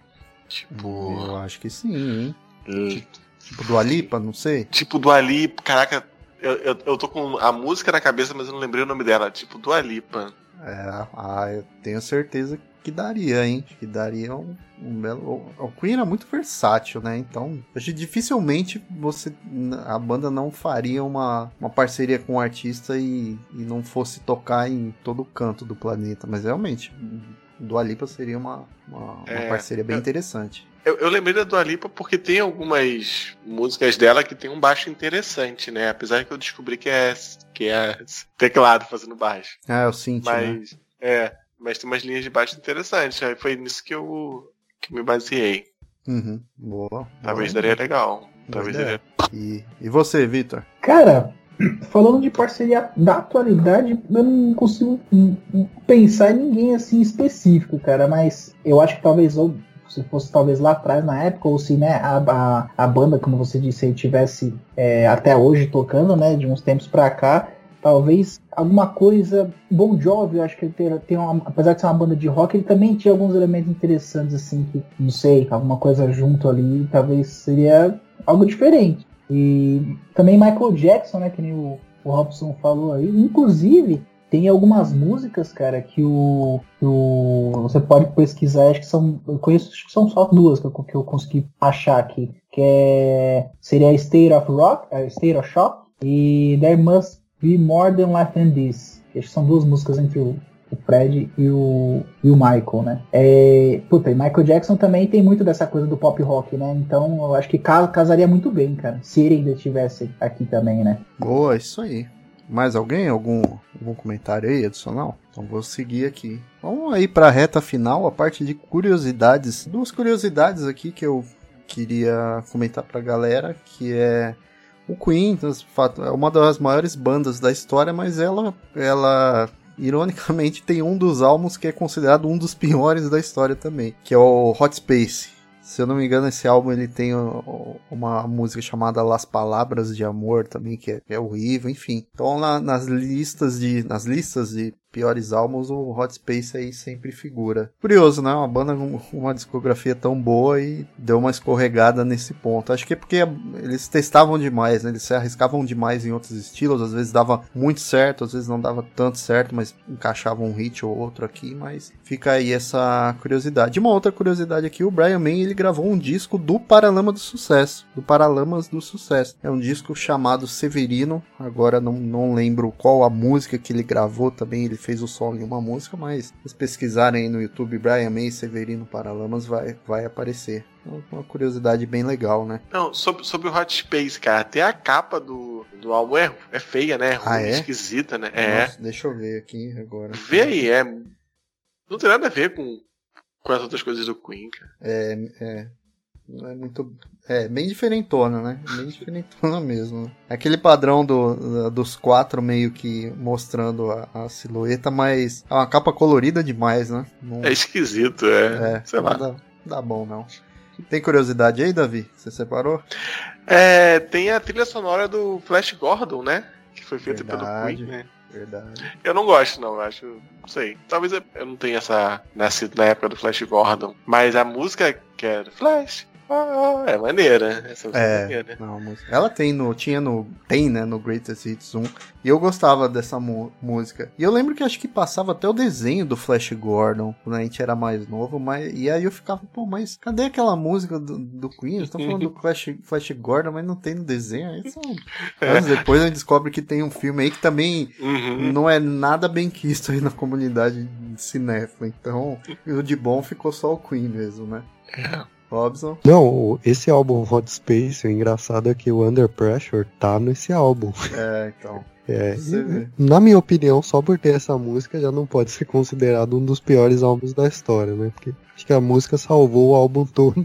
Tipo. Eu acho que sim, hein? hum, Tipo do Alipa, não sei. Tipo do Ali. Caraca, eu, eu, eu tô com a música na cabeça, mas eu não lembrei o nome dela. Tipo do Alipa. É, ah, eu tenho certeza que daria, hein? Que daria um, um belo. O Queen era muito versátil, né? Então, acho que dificilmente você. A banda não faria uma, uma parceria com um artista e, e não fosse tocar em todo canto do planeta. Mas realmente, do Alipa seria uma, uma, uma É, parceria bem eu- interessante. Eu, eu lembrei da Dua Lipa porque tem algumas músicas dela que tem um baixo interessante, né? Apesar que eu descobri que é, que é teclado fazendo baixo. Ah, eu senti, né? Mas, é, mas tem umas linhas de baixo interessantes. Aí foi nisso que eu que me baseei. Uhum, boa. Talvez boa. daria legal. Talvez daria. E, e você, Vitor? Cara, falando de parceria da atualidade, eu não consigo pensar em ninguém assim específico, cara, mas eu acho que talvez ou se fosse talvez lá atrás na época, ou se né, a, a, a banda, como você disse, aí tivesse é, até hoje tocando, né, de uns tempos pra cá, talvez alguma coisa. Bon Jovi, eu acho que ele tem, tem uma, apesar de ser uma banda de rock, ele também tinha alguns elementos interessantes, assim, que não sei, alguma coisa junto ali, talvez seria algo diferente. E também Michael Jackson, né, que nem o, o Robson falou aí, inclusive. Tem algumas músicas, cara, que o, que o. Você pode pesquisar, acho que são. Eu conheço, acho que são só duas que eu, que eu consegui achar aqui. Que é. Seria State of Rock, eh, State of Shock e There Must Be More Than Life Than This. Acho que são duas músicas entre o, o Fred e o, e o Michael, né? É, puta, e Michael Jackson também tem muito dessa coisa do pop rock, né? Então eu acho que ca- casaria muito bem, cara. Se ele ainda estivesse aqui também, né? Boa, isso aí. Mais alguém? Algum, algum comentário aí adicional? Então vou seguir aqui. Vamos aí para a reta final, a parte de curiosidades. Duas curiosidades aqui que eu queria comentar pra galera, que é o Queen, é uma das maiores bandas da história, mas ela, ela ironicamente tem um dos álbuns que é considerado um dos piores da história também, que é o Hot Space. Se eu não me engano, esse álbum ele tem uma música chamada Las Palavras de Amor também, que é, é horrível, enfim. Então nas listas de nas listas de piores álbuns, o Hot Space aí sempre figura. Curioso, né? Uma banda com uma discografia tão boa e deu uma escorregada nesse ponto. Acho que é porque eles testavam demais, né? Eles se arriscavam demais em outros estilos, às vezes dava muito certo, às vezes não dava tanto certo, mas encaixavam um hit ou outro aqui, mas fica aí essa curiosidade. Uma outra curiosidade aqui, o Brian May, ele gravou um disco do Paralama do Sucesso, do Paralamas do Sucesso. É um disco chamado Severino, agora não, não lembro qual a música que ele gravou também, ele fez o solo em uma música, mas se pesquisarem aí no YouTube Brian May Severino Paralamas vai, vai aparecer. É Uma curiosidade bem legal, né? Não, sobre, sobre o Hot Space, cara, até a capa do, do álbum é, é feia, né? Ruim, Ah, é? esquisita, né? É. Nossa, deixa eu ver aqui agora. Vê aí, é. Não tem nada a ver com, com as outras coisas do Queen, cara. É, é. Não é muito. É, bem diferentona, né? Bem diferentona mesmo. Aquele padrão do, dos quatro meio que mostrando a, a silhueta, mas é uma capa colorida demais, né? Não, É esquisito, é. é, sei lá. Não dá, dá bom, não. Tem curiosidade aí, Davi? Você separou? É, tem a trilha sonora do Flash Gordon, né? Que foi feita Verdade. pelo Queen, né? Verdade. Eu não gosto, não, eu acho. Não sei. Talvez eu- não tenha essa. nascido na época do Flash Gordon. Mas a música que é Flash. Ah, é maneira. Essa música é É, maneira. não, música. Ela tem no. Tinha no. Tem, né? No Greatest Hits 1. E eu gostava dessa música. E eu lembro que acho que passava até o desenho do Flash Gordon quando a gente era mais novo. Mas, e aí eu ficava, pô, mas cadê aquela música do, do Queen? Eles estão falando do Flash, Flash Gordon, mas não tem no desenho. Aí são... Anos depois a gente descobre que tem um filme aí que também Uhum. não é nada bem quisto aí na comunidade cinéfila. Então, o de bom ficou só o Queen mesmo, né? Robson? Não, esse álbum Hot Space, o engraçado é que o Under Pressure tá nesse álbum. É, então. É, na minha opinião, só por ter essa música já não pode ser considerado um dos piores álbuns da história, né? Porque acho que a música salvou o álbum todo.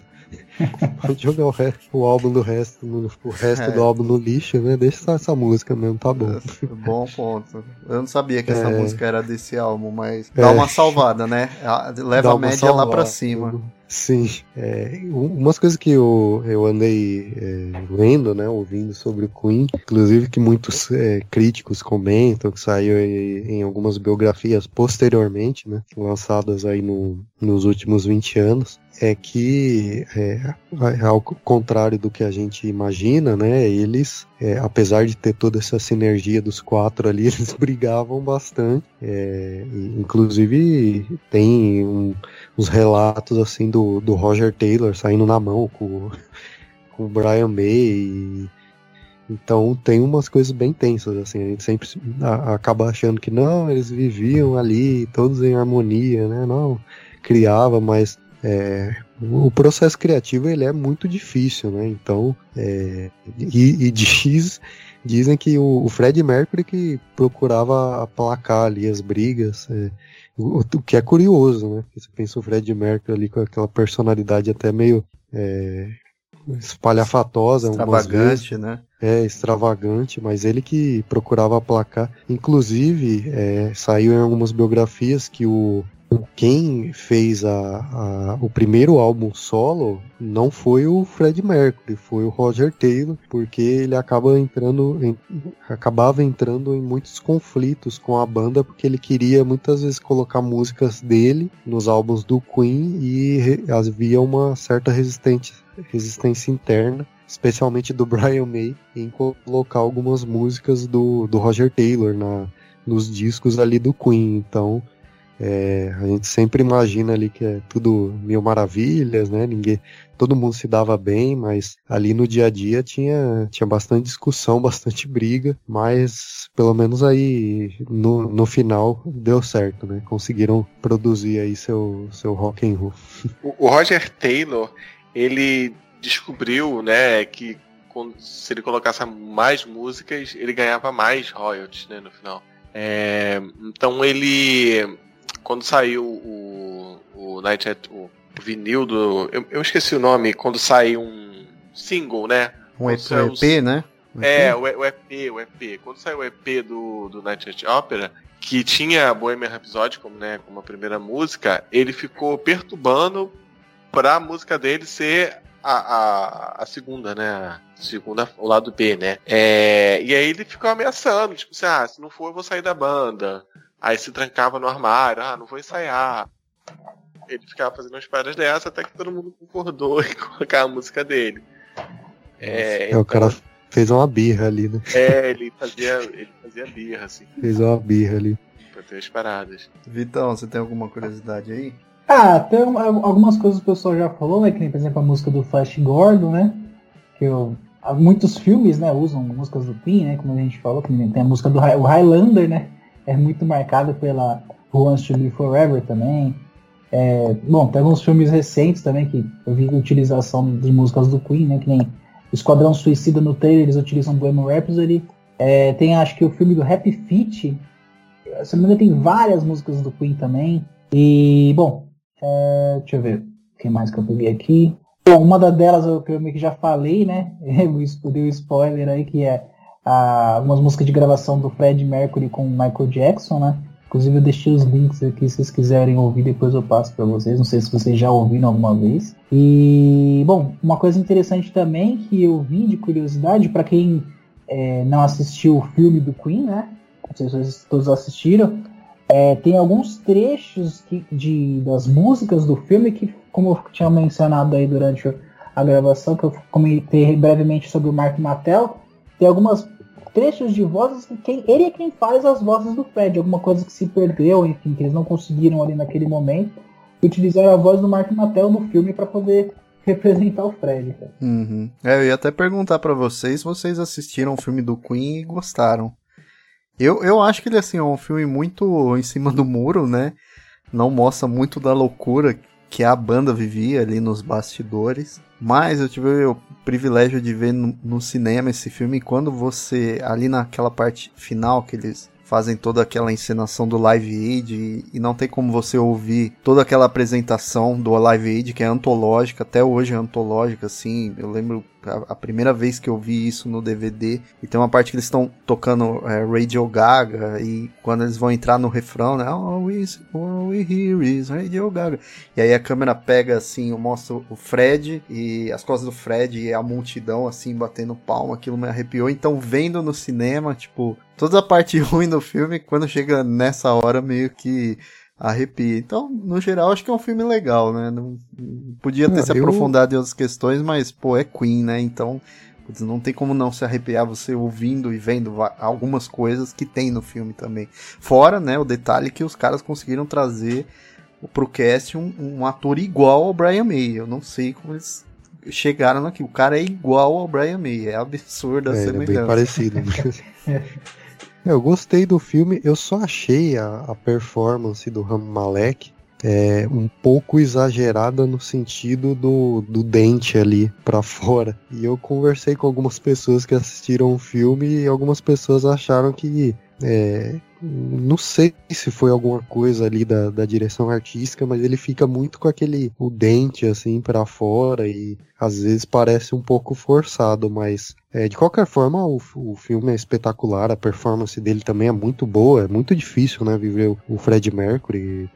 Pode jogar o, resto, o álbum do resto, no, o resto é. do álbum no lixo, né? Deixa só essa música mesmo, tá bom. Bom ponto. Eu não sabia que essa é. música era desse álbum, mas dá é. uma salvada, né? Leva a média salvada. lá pra cima. Sim. É, umas coisas que eu, eu andei é, lendo, né, ouvindo sobre o Queen, inclusive que muitos é, críticos comentam, que saiu em, algumas biografias posteriormente, né, lançadas aí no, nos últimos 20 anos, é que, é, ao contrário do que a gente imagina, né, eles, é, apesar de ter toda essa sinergia dos quatro ali, eles brigavam bastante. É, inclusive, tem um, uns relatos assim do, do Roger Taylor saindo na mão com, com o Brian May. então tem umas coisas bem tensas, assim, a gente sempre acaba achando que não, eles viviam ali, todos em harmonia, né? Não, criava, mas é, o processo criativo ele é muito difícil, né? Então, é, e, e diz, dizem que o, o, Fred Mercury que procurava aplacar ali as brigas, é, o, o, que é curioso, né? Você pensa o Fred Mercury ali com aquela personalidade até meio é, espalhafatosa, extravagante, né? É, extravagante, mas ele que procurava aplacar. Inclusive, é, saiu em algumas biografias que o, quem fez a, a, o primeiro álbum solo não foi o Fred Mercury, foi o Roger Taylor, porque ele acaba entrando em, acabava entrando em muitos conflitos com a banda, porque ele queria muitas vezes colocar músicas dele nos álbuns do Queen e havia uma certa resistência, resistência interna especialmente do Brian May, em colocar algumas músicas do, do Roger Taylor na, nos discos ali do Queen. Então, é, a gente sempre imagina ali que é tudo mil maravilhas, né? Ninguém, todo mundo se dava bem, mas ali no dia a dia tinha, tinha bastante discussão, bastante briga, mas pelo menos aí no, no final deu certo, né? Conseguiram produzir aí seu, seu rock and roll. O, o Roger Taylor, ele descobriu, né, que quando, se ele colocasse mais músicas, ele ganhava mais royalties, né, no final. É, então ele quando saiu o, o Night at, o vinil do. Eu, eu esqueci o nome, quando saiu um single, né? Um EP, EP, né? É, o, EP, o EP. Quando saiu o EP do, do Night at Opera, que tinha Bohemian Rhapsody como, né, como a primeira música, ele ficou perturbando pra música dele ser a, a, a segunda, né? A segunda, o lado B, né? É, e aí ele ficou ameaçando, tipo assim, ah, se não for eu vou sair da banda. Aí se trancava no armário, ah, não vou ensaiar. Ele ficava fazendo umas paradas dessas até que todo mundo concordou em colocar a música dele. É, então, o cara fez uma birra ali, né? É, ele fazia, ele fazia birra, assim. Fez uma birra ali. Pra ter as paradas. Vitão, você tem alguma curiosidade aí? Ah, tem algumas coisas que o pessoal já falou, né? Que nem, por exemplo, a música do Flash Gordon, né? Que eu, muitos filmes, né, usam músicas do Queen, né? Como a gente falou, tem a música do Highlander, né? É muito marcado pela Who Wants to Live Forever também. É, bom, tem alguns filmes recentes também que eu vi utilização de músicas do Queen, né? Que nem Esquadrão Suicida no trailer, eles utilizam Bohemian Rhapsody. É, tem acho que o filme do Happy Feet, se não me engano tem várias músicas do Queen também. E, bom, é, deixa eu ver o que mais que eu peguei aqui. Bom, uma delas eu, eu meio que já falei, né? Eu dei um spoiler aí que é algumas músicas de gravação do Fred Mercury com Michael Jackson, né? Inclusive eu deixei os links aqui se vocês quiserem ouvir, depois eu passo para vocês. Não sei se vocês já ouviram alguma vez. E, bom, uma coisa interessante também que eu vi de curiosidade, para quem é, não assistiu o filme do Queen, né? Não sei se vocês todos assistiram. É, tem alguns trechos que, de, das músicas do filme que, como eu tinha mencionado aí durante a gravação, que eu comentei brevemente sobre o Mark Mattel, tem algumas trechos de vozes que quem, ele é quem faz as vozes do Fred, alguma coisa que se perdeu, enfim, que eles não conseguiram ali naquele momento, e utilizaram a voz do Mark Mattel no filme para poder representar o Fred. Uhum. É, eu ia até perguntar para vocês se vocês assistiram o filme do Queen e gostaram. Eu, eu acho que ele assim, é um filme muito em cima do muro, né? Não mostra muito da loucura que a banda vivia ali nos bastidores. Mas eu tive privilégio de ver no, no cinema esse filme. E quando você, ali naquela parte final que eles fazem toda aquela encenação do Live Aid e, e, não tem como você ouvir toda aquela apresentação do Live Aid que é antológica, até hoje é antológica, assim. Eu lembro a, a primeira vez que eu vi isso no DVD e tem uma parte que eles estão tocando é, Radio Gaga e quando eles vão entrar no refrão, né? All we, all we hear is Radio Gaga. E aí a câmera pega assim, mostra o Fred e as costas do Fred e a multidão assim batendo palma, aquilo me arrepiou. Então vendo no cinema, tipo, toda a parte ruim do filme, quando chega nessa hora, meio que arrepia. Então, no geral, acho que é um filme legal, né? Não, podia ter ah, se aprofundado eu... em outras questões, mas, pô, é Queen, né? Então, não tem como não se arrepiar você ouvindo e vendo algumas coisas que tem no filme também. Fora, né, o detalhe que os caras conseguiram trazer pro cast um, um ator igual ao Brian May. Eu não sei como eles chegaram aqui. O cara é igual ao Brian May. É absurdo a é, semelhança. É bem parecido. Eu gostei do filme, eu só achei a, a performance do Ram Malek é, um pouco exagerada no sentido do, do dente ali para fora. E eu conversei com algumas pessoas que assistiram o filme e algumas pessoas acharam que é, não sei se foi alguma coisa ali da, da direção artística, mas ele fica muito com aquele o dente assim para fora e às vezes parece um pouco forçado, mas é, de qualquer forma o, o filme é espetacular, a performance dele também é muito boa, é muito difícil, né, viver o, o Fred Mercury.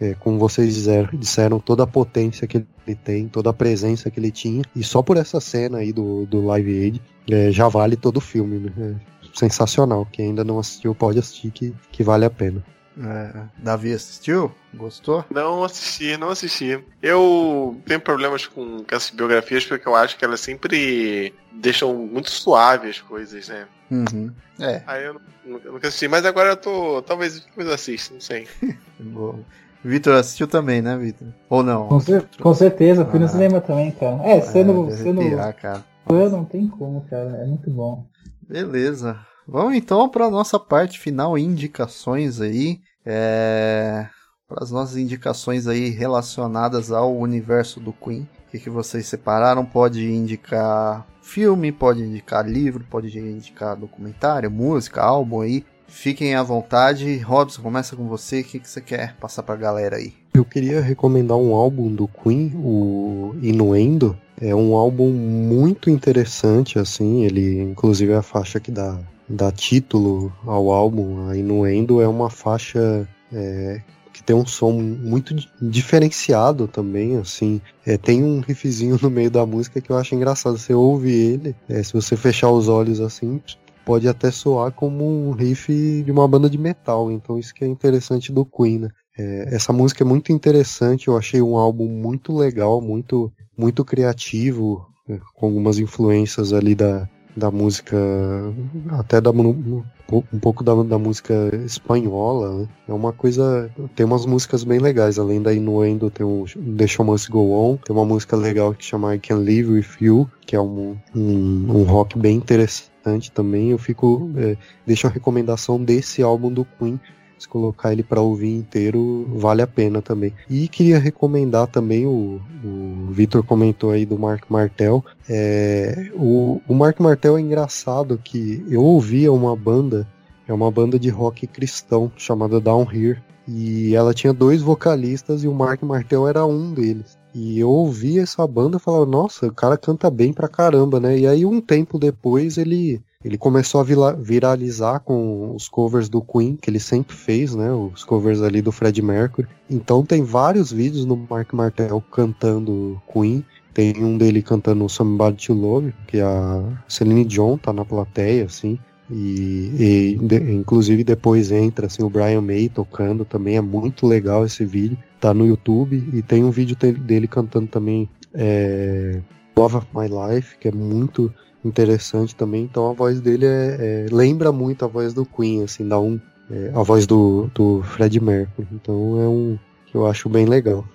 É, como vocês disseram, disseram, toda a potência que ele tem, toda a presença que ele tinha, e só por essa cena aí do, do Live Aid é, já vale todo o filme. Né? sensacional. Quem ainda não assistiu pode assistir que, que vale a pena. É, Davi assistiu? Gostou? Não assisti, não assisti. Eu tenho problemas com essas biografias porque eu acho que elas sempre deixam muito suave as coisas, né? Uhum. É. Aí eu, não, eu nunca assisti, mas agora eu tô. Talvez depois assista, não sei. Bom. Vitor assistiu também, né, Vitor? Ou não? Com, cer com certeza, fui ah. no cinema também, cara. É, sendo. É, sendo... cara. Não tem como, cara. É muito bom. Beleza. Vamos então para a nossa parte final, indicações aí. É... Para as nossas indicações aí relacionadas ao universo do Queen. O que, que vocês separaram? Pode indicar filme, pode indicar livro, pode indicar documentário, música, álbum aí. Fiquem à vontade. Robson, começa com você. O que, que você quer passar para a galera aí? Eu queria recomendar um álbum do Queen, o Inuendo. É um álbum muito interessante, assim. Ele, inclusive, é a faixa que dá, dá título ao álbum, a Inuendo, é uma faixa é, que tem um som muito diferenciado também, assim. É, tem um riffzinho no meio da música que eu acho engraçado. Você ouve ele, é, se você fechar os olhos assim, pode até soar como um riff de uma banda de metal. Então isso que é interessante do Queen, né? É, essa música é muito interessante, eu achei um álbum muito legal, muito muito criativo, né, com algumas influências ali da, da música, até da, um pouco da, da música espanhola. Né? É uma coisa. Tem umas músicas bem legais, além da Inuendo, tem o The Show Must Go On, tem uma música legal que chama I Can Live With You, que é um, um, um rock bem interessante também. Eu fico. É, deixo a recomendação desse álbum do Queen se colocar ele para ouvir inteiro, vale a pena também. E queria recomendar também, o, o Vitor comentou aí do Mark Martel. É, o, o Mark Martel é engraçado que eu ouvia uma banda, é uma banda de rock cristão chamada Down Here. E ela tinha dois vocalistas e o Mark Martel era um deles. E eu ouvi essa banda e falava, nossa, o cara canta bem pra caramba, né? E aí um tempo depois ele ele começou a viralizar com os covers do Queen, que ele sempre fez, né? Os covers ali do Fred Mercury. Então tem vários vídeos no Mark Martel cantando Queen. Tem um dele cantando Somebody to Love, que a Celine Dion tá na plateia, assim. E, e de, inclusive depois entra assim, o Brian May tocando também. É muito legal esse vídeo. Tá no YouTube. E tem um vídeo dele cantando também é, Love of My Life, que é muito interessante também. Então a voz dele é, é lembra muito a voz do Queen, assim, dá um é, a voz do, do Fred Mercury. Então é um que eu acho bem legal.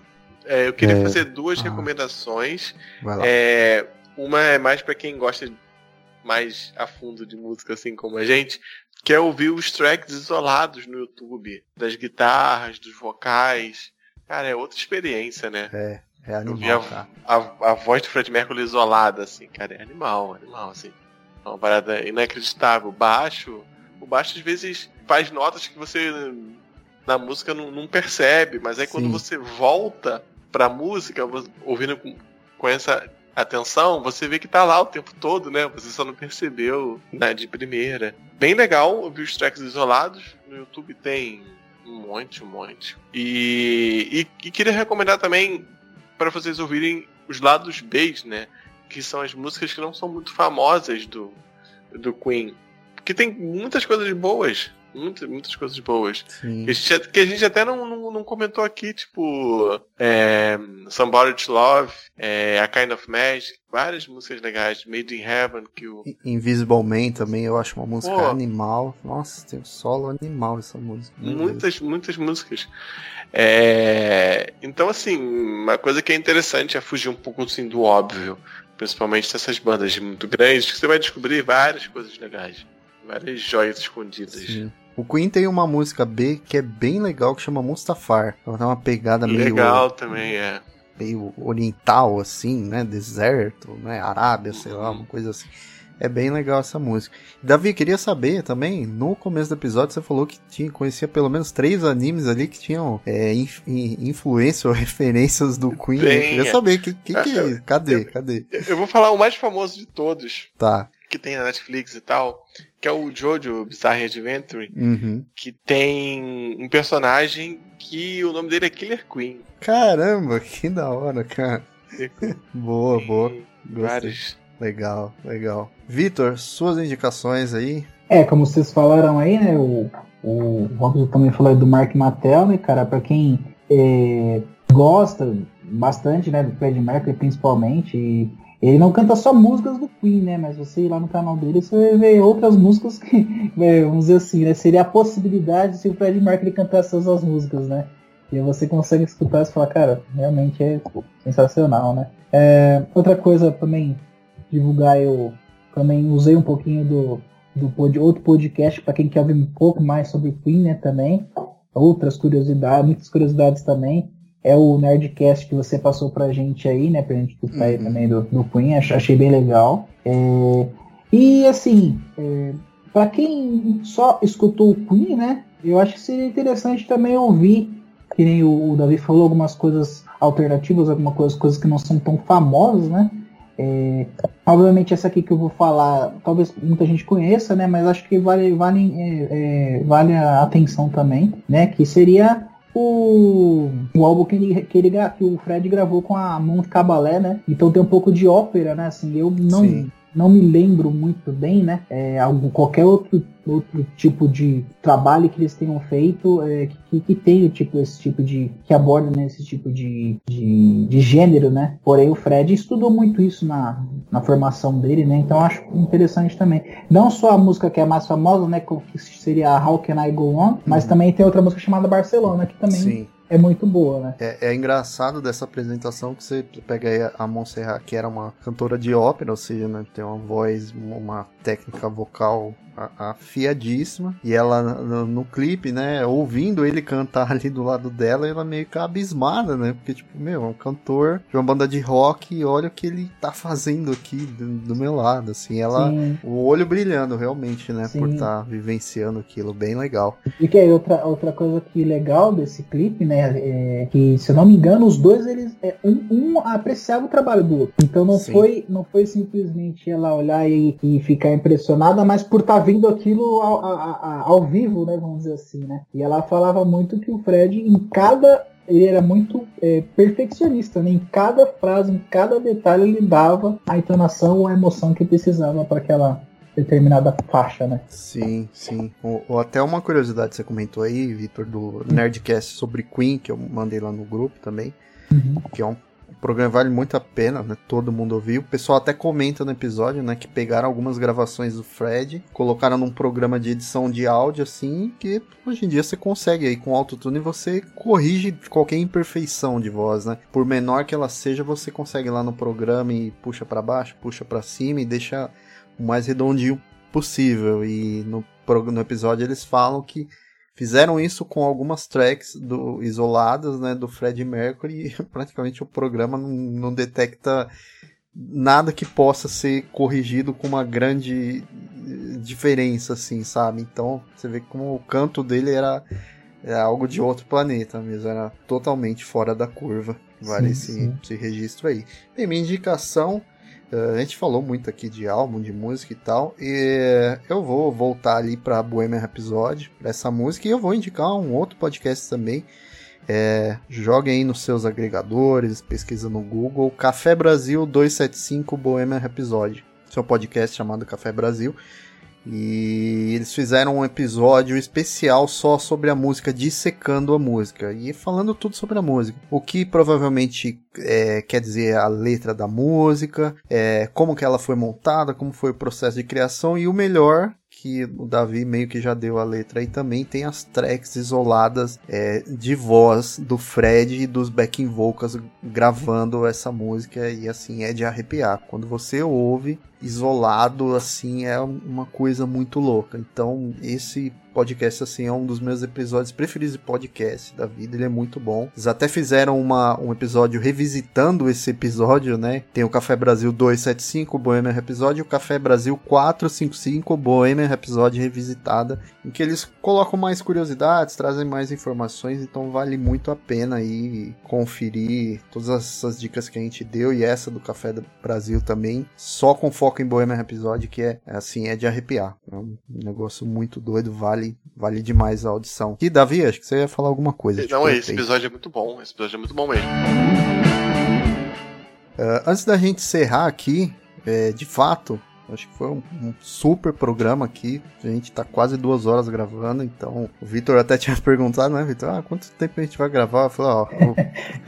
É, eu queria é, fazer duas ah, recomendações. É, uma é mais para quem gosta mais a fundo de música, assim como a gente, quer ouvir os tracks isolados no YouTube, das guitarras, dos vocais. Cara, é outra experiência, né? É, é Eu vi a, animal, cara. a, a voz do Fred Mercury isolada, assim, cara, é animal, animal, assim. É uma parada inacreditável. Baixo, o baixo às vezes faz notas que você na música não, não percebe, mas aí quando Sim. você volta pra música, ouvindo com, com essa atenção, você vê que tá lá o tempo todo, né? Você só não percebeu né, de primeira. Bem legal ouvir os tracks isolados. No YouTube tem um monte, um monte. E, e, e queria recomendar também para vocês ouvirem os lados B, né? Que são as músicas que não são muito famosas do, do Queen. Porque tem muitas coisas boas. Muitas, muitas coisas boas. Sim. Que a gente, que a gente até não, não, não comentou aqui, tipo. É, Somebody to Love, é, A Kind of Magic, várias músicas legais. Made in Heaven, que o. Invisible Man também, eu acho uma música Pô. animal. Nossa, tem um solo animal essa música. Muitas, muitas músicas. É, então, assim, uma coisa que é interessante é fugir um pouco assim, do óbvio. Principalmente dessas bandas muito grandes, que você vai descobrir várias coisas legais. Várias joias escondidas. Sim. O Queen tem uma música B que é bem legal, que chama Mustafar. Ela tem uma pegada meio, Legal também, é. meio oriental, assim, né? Deserto, né? Arábia, sei lá, uma coisa assim. É bem legal essa música. Davi, queria saber também, no começo do episódio você falou que tinha, conhecia pelo menos três animes ali que tinham é, inf- in- influência ou referências do Queen. Eu Tem, queria é. saber, que, que, que Eu- cadê, cadê? Eu vou falar o mais famoso de todos, Tá. Que tem na Netflix e tal, que é o Jojo Bizarre Adventure, Uhum. que tem um personagem que o nome dele é Killer Queen. Caramba, que da hora, cara. boa, boa. Gostei. Vários. Legal, legal. Vitor, suas indicações aí? É, como vocês falaram aí, né? O, o Robson também falou do Mark Mattel, né, cara? Pra quem é, gosta bastante, né, do Fred Mercury principalmente, e ele não canta só músicas do Queen, né? Mas você ir lá no canal dele, você vai ver outras músicas que, é, vamos dizer assim, né? Seria a possibilidade se o Fred Mercury cantasse todas as músicas, né? E você consegue escutar e falar, cara, realmente é sensacional, né? É, outra coisa também, divulgar, eu também usei um pouquinho do, do pod, outro podcast para quem quer ouvir um pouco mais sobre o Queen, né, também. Outras curiosidades, muitas curiosidades também. É o Nerdcast que você passou pra gente aí, né, pra gente escutar aí Uhum. também do, do Queen, ach- achei bem legal. É, e assim, é, para quem só escutou o Queen, né, eu acho que seria interessante também ouvir, que nem o, o Davi falou, algumas coisas alternativas, algumas coisas, coisas que não são tão famosas, né. É, obviamente essa aqui que eu vou falar, talvez muita gente conheça, né? Mas acho que vale, vale, é, é, vale a atenção também, né? Que seria o, o álbum que, ele, que, ele, que o Fred gravou com a Monte Cabalé, né? Então tem um pouco de ópera, né? Assim, eu não, Sim. Não me lembro muito bem, né? É, algum, qualquer outro, outro tipo de trabalho que eles tenham feito é, que, que tenha tipo, esse tipo de. que aborda né, esse tipo de, de, de gênero, né? Porém, o Fred estudou muito isso na, na formação dele, né? Então acho interessante também. Não só a música que é mais famosa, né? Que seria How Can I Go On, mas Uhum. também tem outra música chamada Barcelona, que também Sim. É muito boa, né? É, é engraçado dessa apresentação que você pega aí a Montserrat, que era uma cantora de ópera, ou seja, né, tem uma voz, uma técnica vocal afiadíssima, e ela no, no clipe, né, ouvindo ele cantar ali do lado dela, ela meio que abismada, né, porque tipo, meu, é um cantor de uma banda de rock, e olha o que ele tá fazendo aqui do, do meu lado, assim, ela... Sim. O olho brilhando, realmente, né? Por Sim. estar vivenciando aquilo, bem legal. E que aí, outra, outra coisa que legal desse clipe, né, é que, se eu não me engano, os dois, eles, é, um, um apreciava o trabalho do outro. Então não Sim. foi, não foi simplesmente ela olhar e, e ficar impressionada, mas por estar vindo aquilo ao, ao vivo, né, vamos dizer assim, né. E ela falava muito que o Fred, em cada... Ele era muito é, perfeccionista, né? Em cada frase, em cada detalhe, ele dava a entonação ou a emoção que precisava para aquela determinada faixa, né? Sim, sim. Ou, ou até uma curiosidade que você comentou aí, Vitor, do Nerdcast sobre Queen, que eu mandei lá no grupo também, que é um programa que vale muito a pena, né? Todo mundo ouviu. O pessoal até comenta no episódio, né? Que pegaram algumas gravações do Fred, colocaram num programa de edição de áudio, assim, que hoje em dia você consegue aí com autotune você corrige qualquer imperfeição de voz, né? Por menor que ela seja, você consegue lá no programa e puxa pra baixo, puxa pra cima e deixa o mais redondinho possível. E no, no episódio eles falam que Fizeram isso com algumas tracks do, isoladas, né, do Fred Mercury e praticamente o programa não, não detecta nada que possa ser corrigido com uma grande diferença, assim, sabe? Então você vê como o canto dele era, era algo de outro planeta mesmo, era totalmente fora da curva. Vale sim, esse, sim. esse registro aí. Bem, minha indicação a gente falou muito aqui de álbum, de música e tal, e eu vou voltar ali para Bohemian Rhapsody, para essa música, e eu vou indicar um outro podcast também. É, joguem aí nos seus agregadores, pesquisa no Google, Café Brasil 275 Bohemian Rhapsody. Seu podcast chamado Café Brasil. E eles fizeram um episódio especial só sobre a música, dissecando a música e falando tudo sobre a música. O que provavelmente é, quer dizer a letra da música, é, como que ela foi montada, como foi o processo de criação e o melhor que o Davi meio que já deu a letra aí também tem as tracks isoladas é, de voz do Fred e dos backing vocals gravando essa música e assim é de arrepiar. Quando você ouve isolado assim é uma coisa muito louca. Então esse podcast, assim, é um dos meus episódios preferidos de podcast da vida. Ele é muito bom. Eles até fizeram uma, um episódio revisitando esse episódio, né? Tem o Café Brasil 275, o Bohemian Episódio, e o Café Brasil 455, o Bohemian Episódio revisitada, em que eles colocam mais curiosidades, trazem mais informações, então vale muito a pena aí conferir todas essas dicas que a gente deu e essa do Café Brasil também, só com foco em Bohemian Episódio, que é assim, é de arrepiar. É um negócio muito doido, vale vale, vale demais a audição. E Davi, acho que você ia falar alguma coisa. Não, tipo, esse episódio é muito bom. Esse episódio é muito bom mesmo. Uh, antes da gente encerrar aqui, é, de fato, Acho que foi um, um, super programa aqui. A gente tá quase duas horas gravando, então o Vitor até tinha perguntado, né, Vitor? Ah, quanto tempo a gente vai gravar? Eu falei, ó, o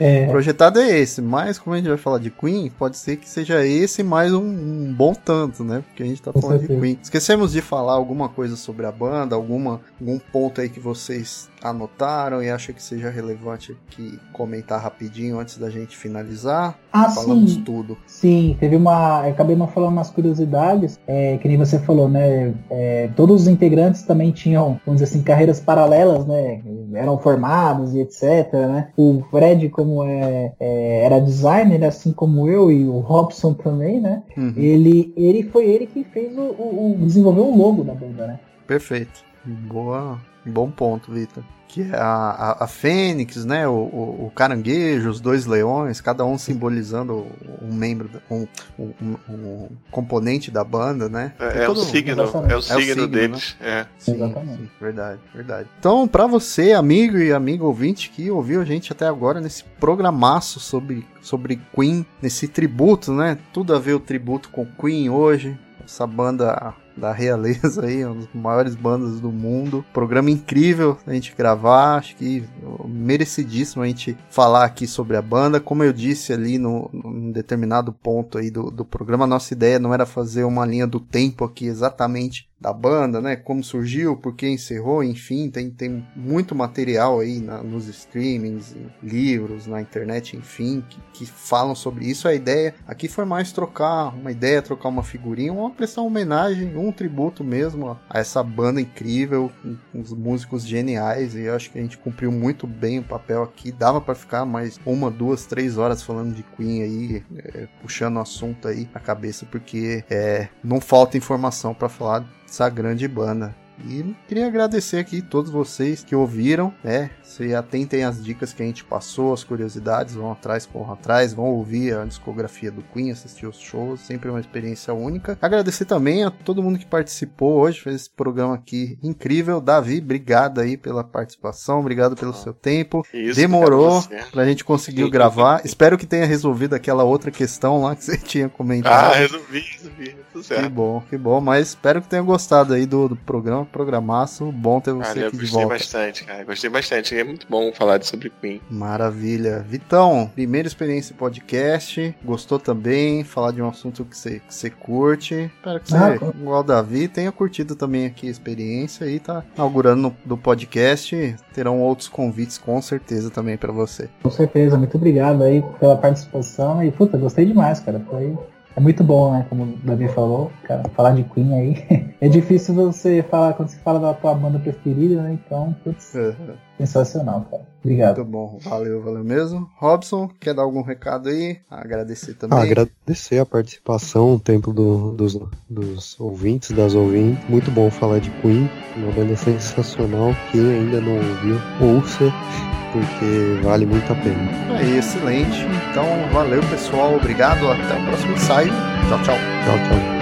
é. projetado é esse, mas como a gente vai falar de Queen, pode ser que seja esse mais um, um bom tanto, né? Porque a gente tá falando de Queen. Esquecemos de falar alguma coisa sobre a banda, alguma, algum ponto aí que vocês anotaram e acham que seja relevante aqui comentar rapidinho antes da gente finalizar? Ah, Falamos sim. tudo. Sim, teve uma. Acabei não falando umas curiosidades, é, que nem você falou, né? É, todos os integrantes também tinham, vamos dizer assim, carreiras paralelas, né? Eram formados e etc. Né? O Fred, como é, é, era designer, assim como eu e o Robson também, né? Uhum. Ele, ele foi ele que fez o, o, o desenvolveu o logo da banda, né? Perfeito. Boa, Bom ponto, Vitor. Que é a, a, a Fênix, né? O, o, o, caranguejo, os dois leões, cada um simbolizando um membro, um, um, um componente da banda, né? É, é o signo, é o signo, é o signo deles. Né? É. Sim. Sim, verdade, verdade. Então, para você, amigo e amigo ouvinte que ouviu a gente até agora nesse programaço sobre, sobre Queen, nesse tributo, né? Tudo a ver o tributo com Queen hoje. Essa banda da realeza aí, uma das maiores bandas do mundo. Programa incrível a gente gravar, acho que merecidíssimo a gente falar aqui sobre a banda. Como eu disse ali no, num determinado ponto aí do, do programa, nossa ideia não era fazer uma linha do tempo aqui exatamente da banda, né? Como surgiu, por que encerrou, enfim, tem, tem muito material aí na, nos streamings, livros, na internet, enfim, que, que, falam sobre isso. A ideia aqui foi mais trocar uma ideia, trocar uma figurinha, uma prestar homenagem, um tributo mesmo a, essa banda incrível, com os músicos geniais, e eu acho que a gente cumpriu muito bem o papel aqui. Dava para ficar mais uma, duas, três horas falando de Queen aí, é, puxando o assunto aí na cabeça, porque é, não falta informação para falar essa grande banda. E queria agradecer aqui todos vocês que ouviram, né? Se atentem às dicas que a gente passou, as curiosidades, vão atrás, corram atrás, vão ouvir a discografia do Queen, assistir os shows, sempre uma experiência única. Agradecer também a todo mundo que participou hoje, fez esse programa aqui incrível. Davi, obrigado aí pela participação, obrigado pelo seu tempo. Isso, Demorou pra gente conseguir gravar. Espero que tenha resolvido aquela outra questão lá que você tinha comentado. Ah, resolvi, resolvi. Tudo certo. Que bom, que bom, mas espero que tenha gostado aí do, do programa programaço. Bom ter você aqui de volta. Gostei bastante, cara. Gostei bastante. É muito bom falar sobre Queen. Maravilha. Vitão, primeira experiência podcast. Gostou também? Falar de um assunto que você, que você curte. Espero que você, ah, igual o Davi, tenha curtido também aqui a experiência e tá inaugurando no, do podcast. Terão outros convites com certeza também para você. Com certeza. Muito obrigado aí pela participação. E, puta, gostei demais, cara. Foi é muito bom, né? Como o Davi falou, cara, falar de Queen aí. é difícil você falar quando você fala da tua banda preferida, né? Então, putz, uhum. sensacional, cara. Obrigado. Muito bom, valeu, valeu mesmo. Robson, quer dar algum recado aí? Agradecer também. Ah, agradecer a participação, o tempo do, dos, dos ouvintes, das ouvintes. Muito bom falar de Queen, uma banda sensacional. Quem ainda não ouviu, ouça porque vale muito a pena. É excelente. Então, valeu pessoal, obrigado, até o próximo ensaio. Tchau, tchau. Tchau, tchau.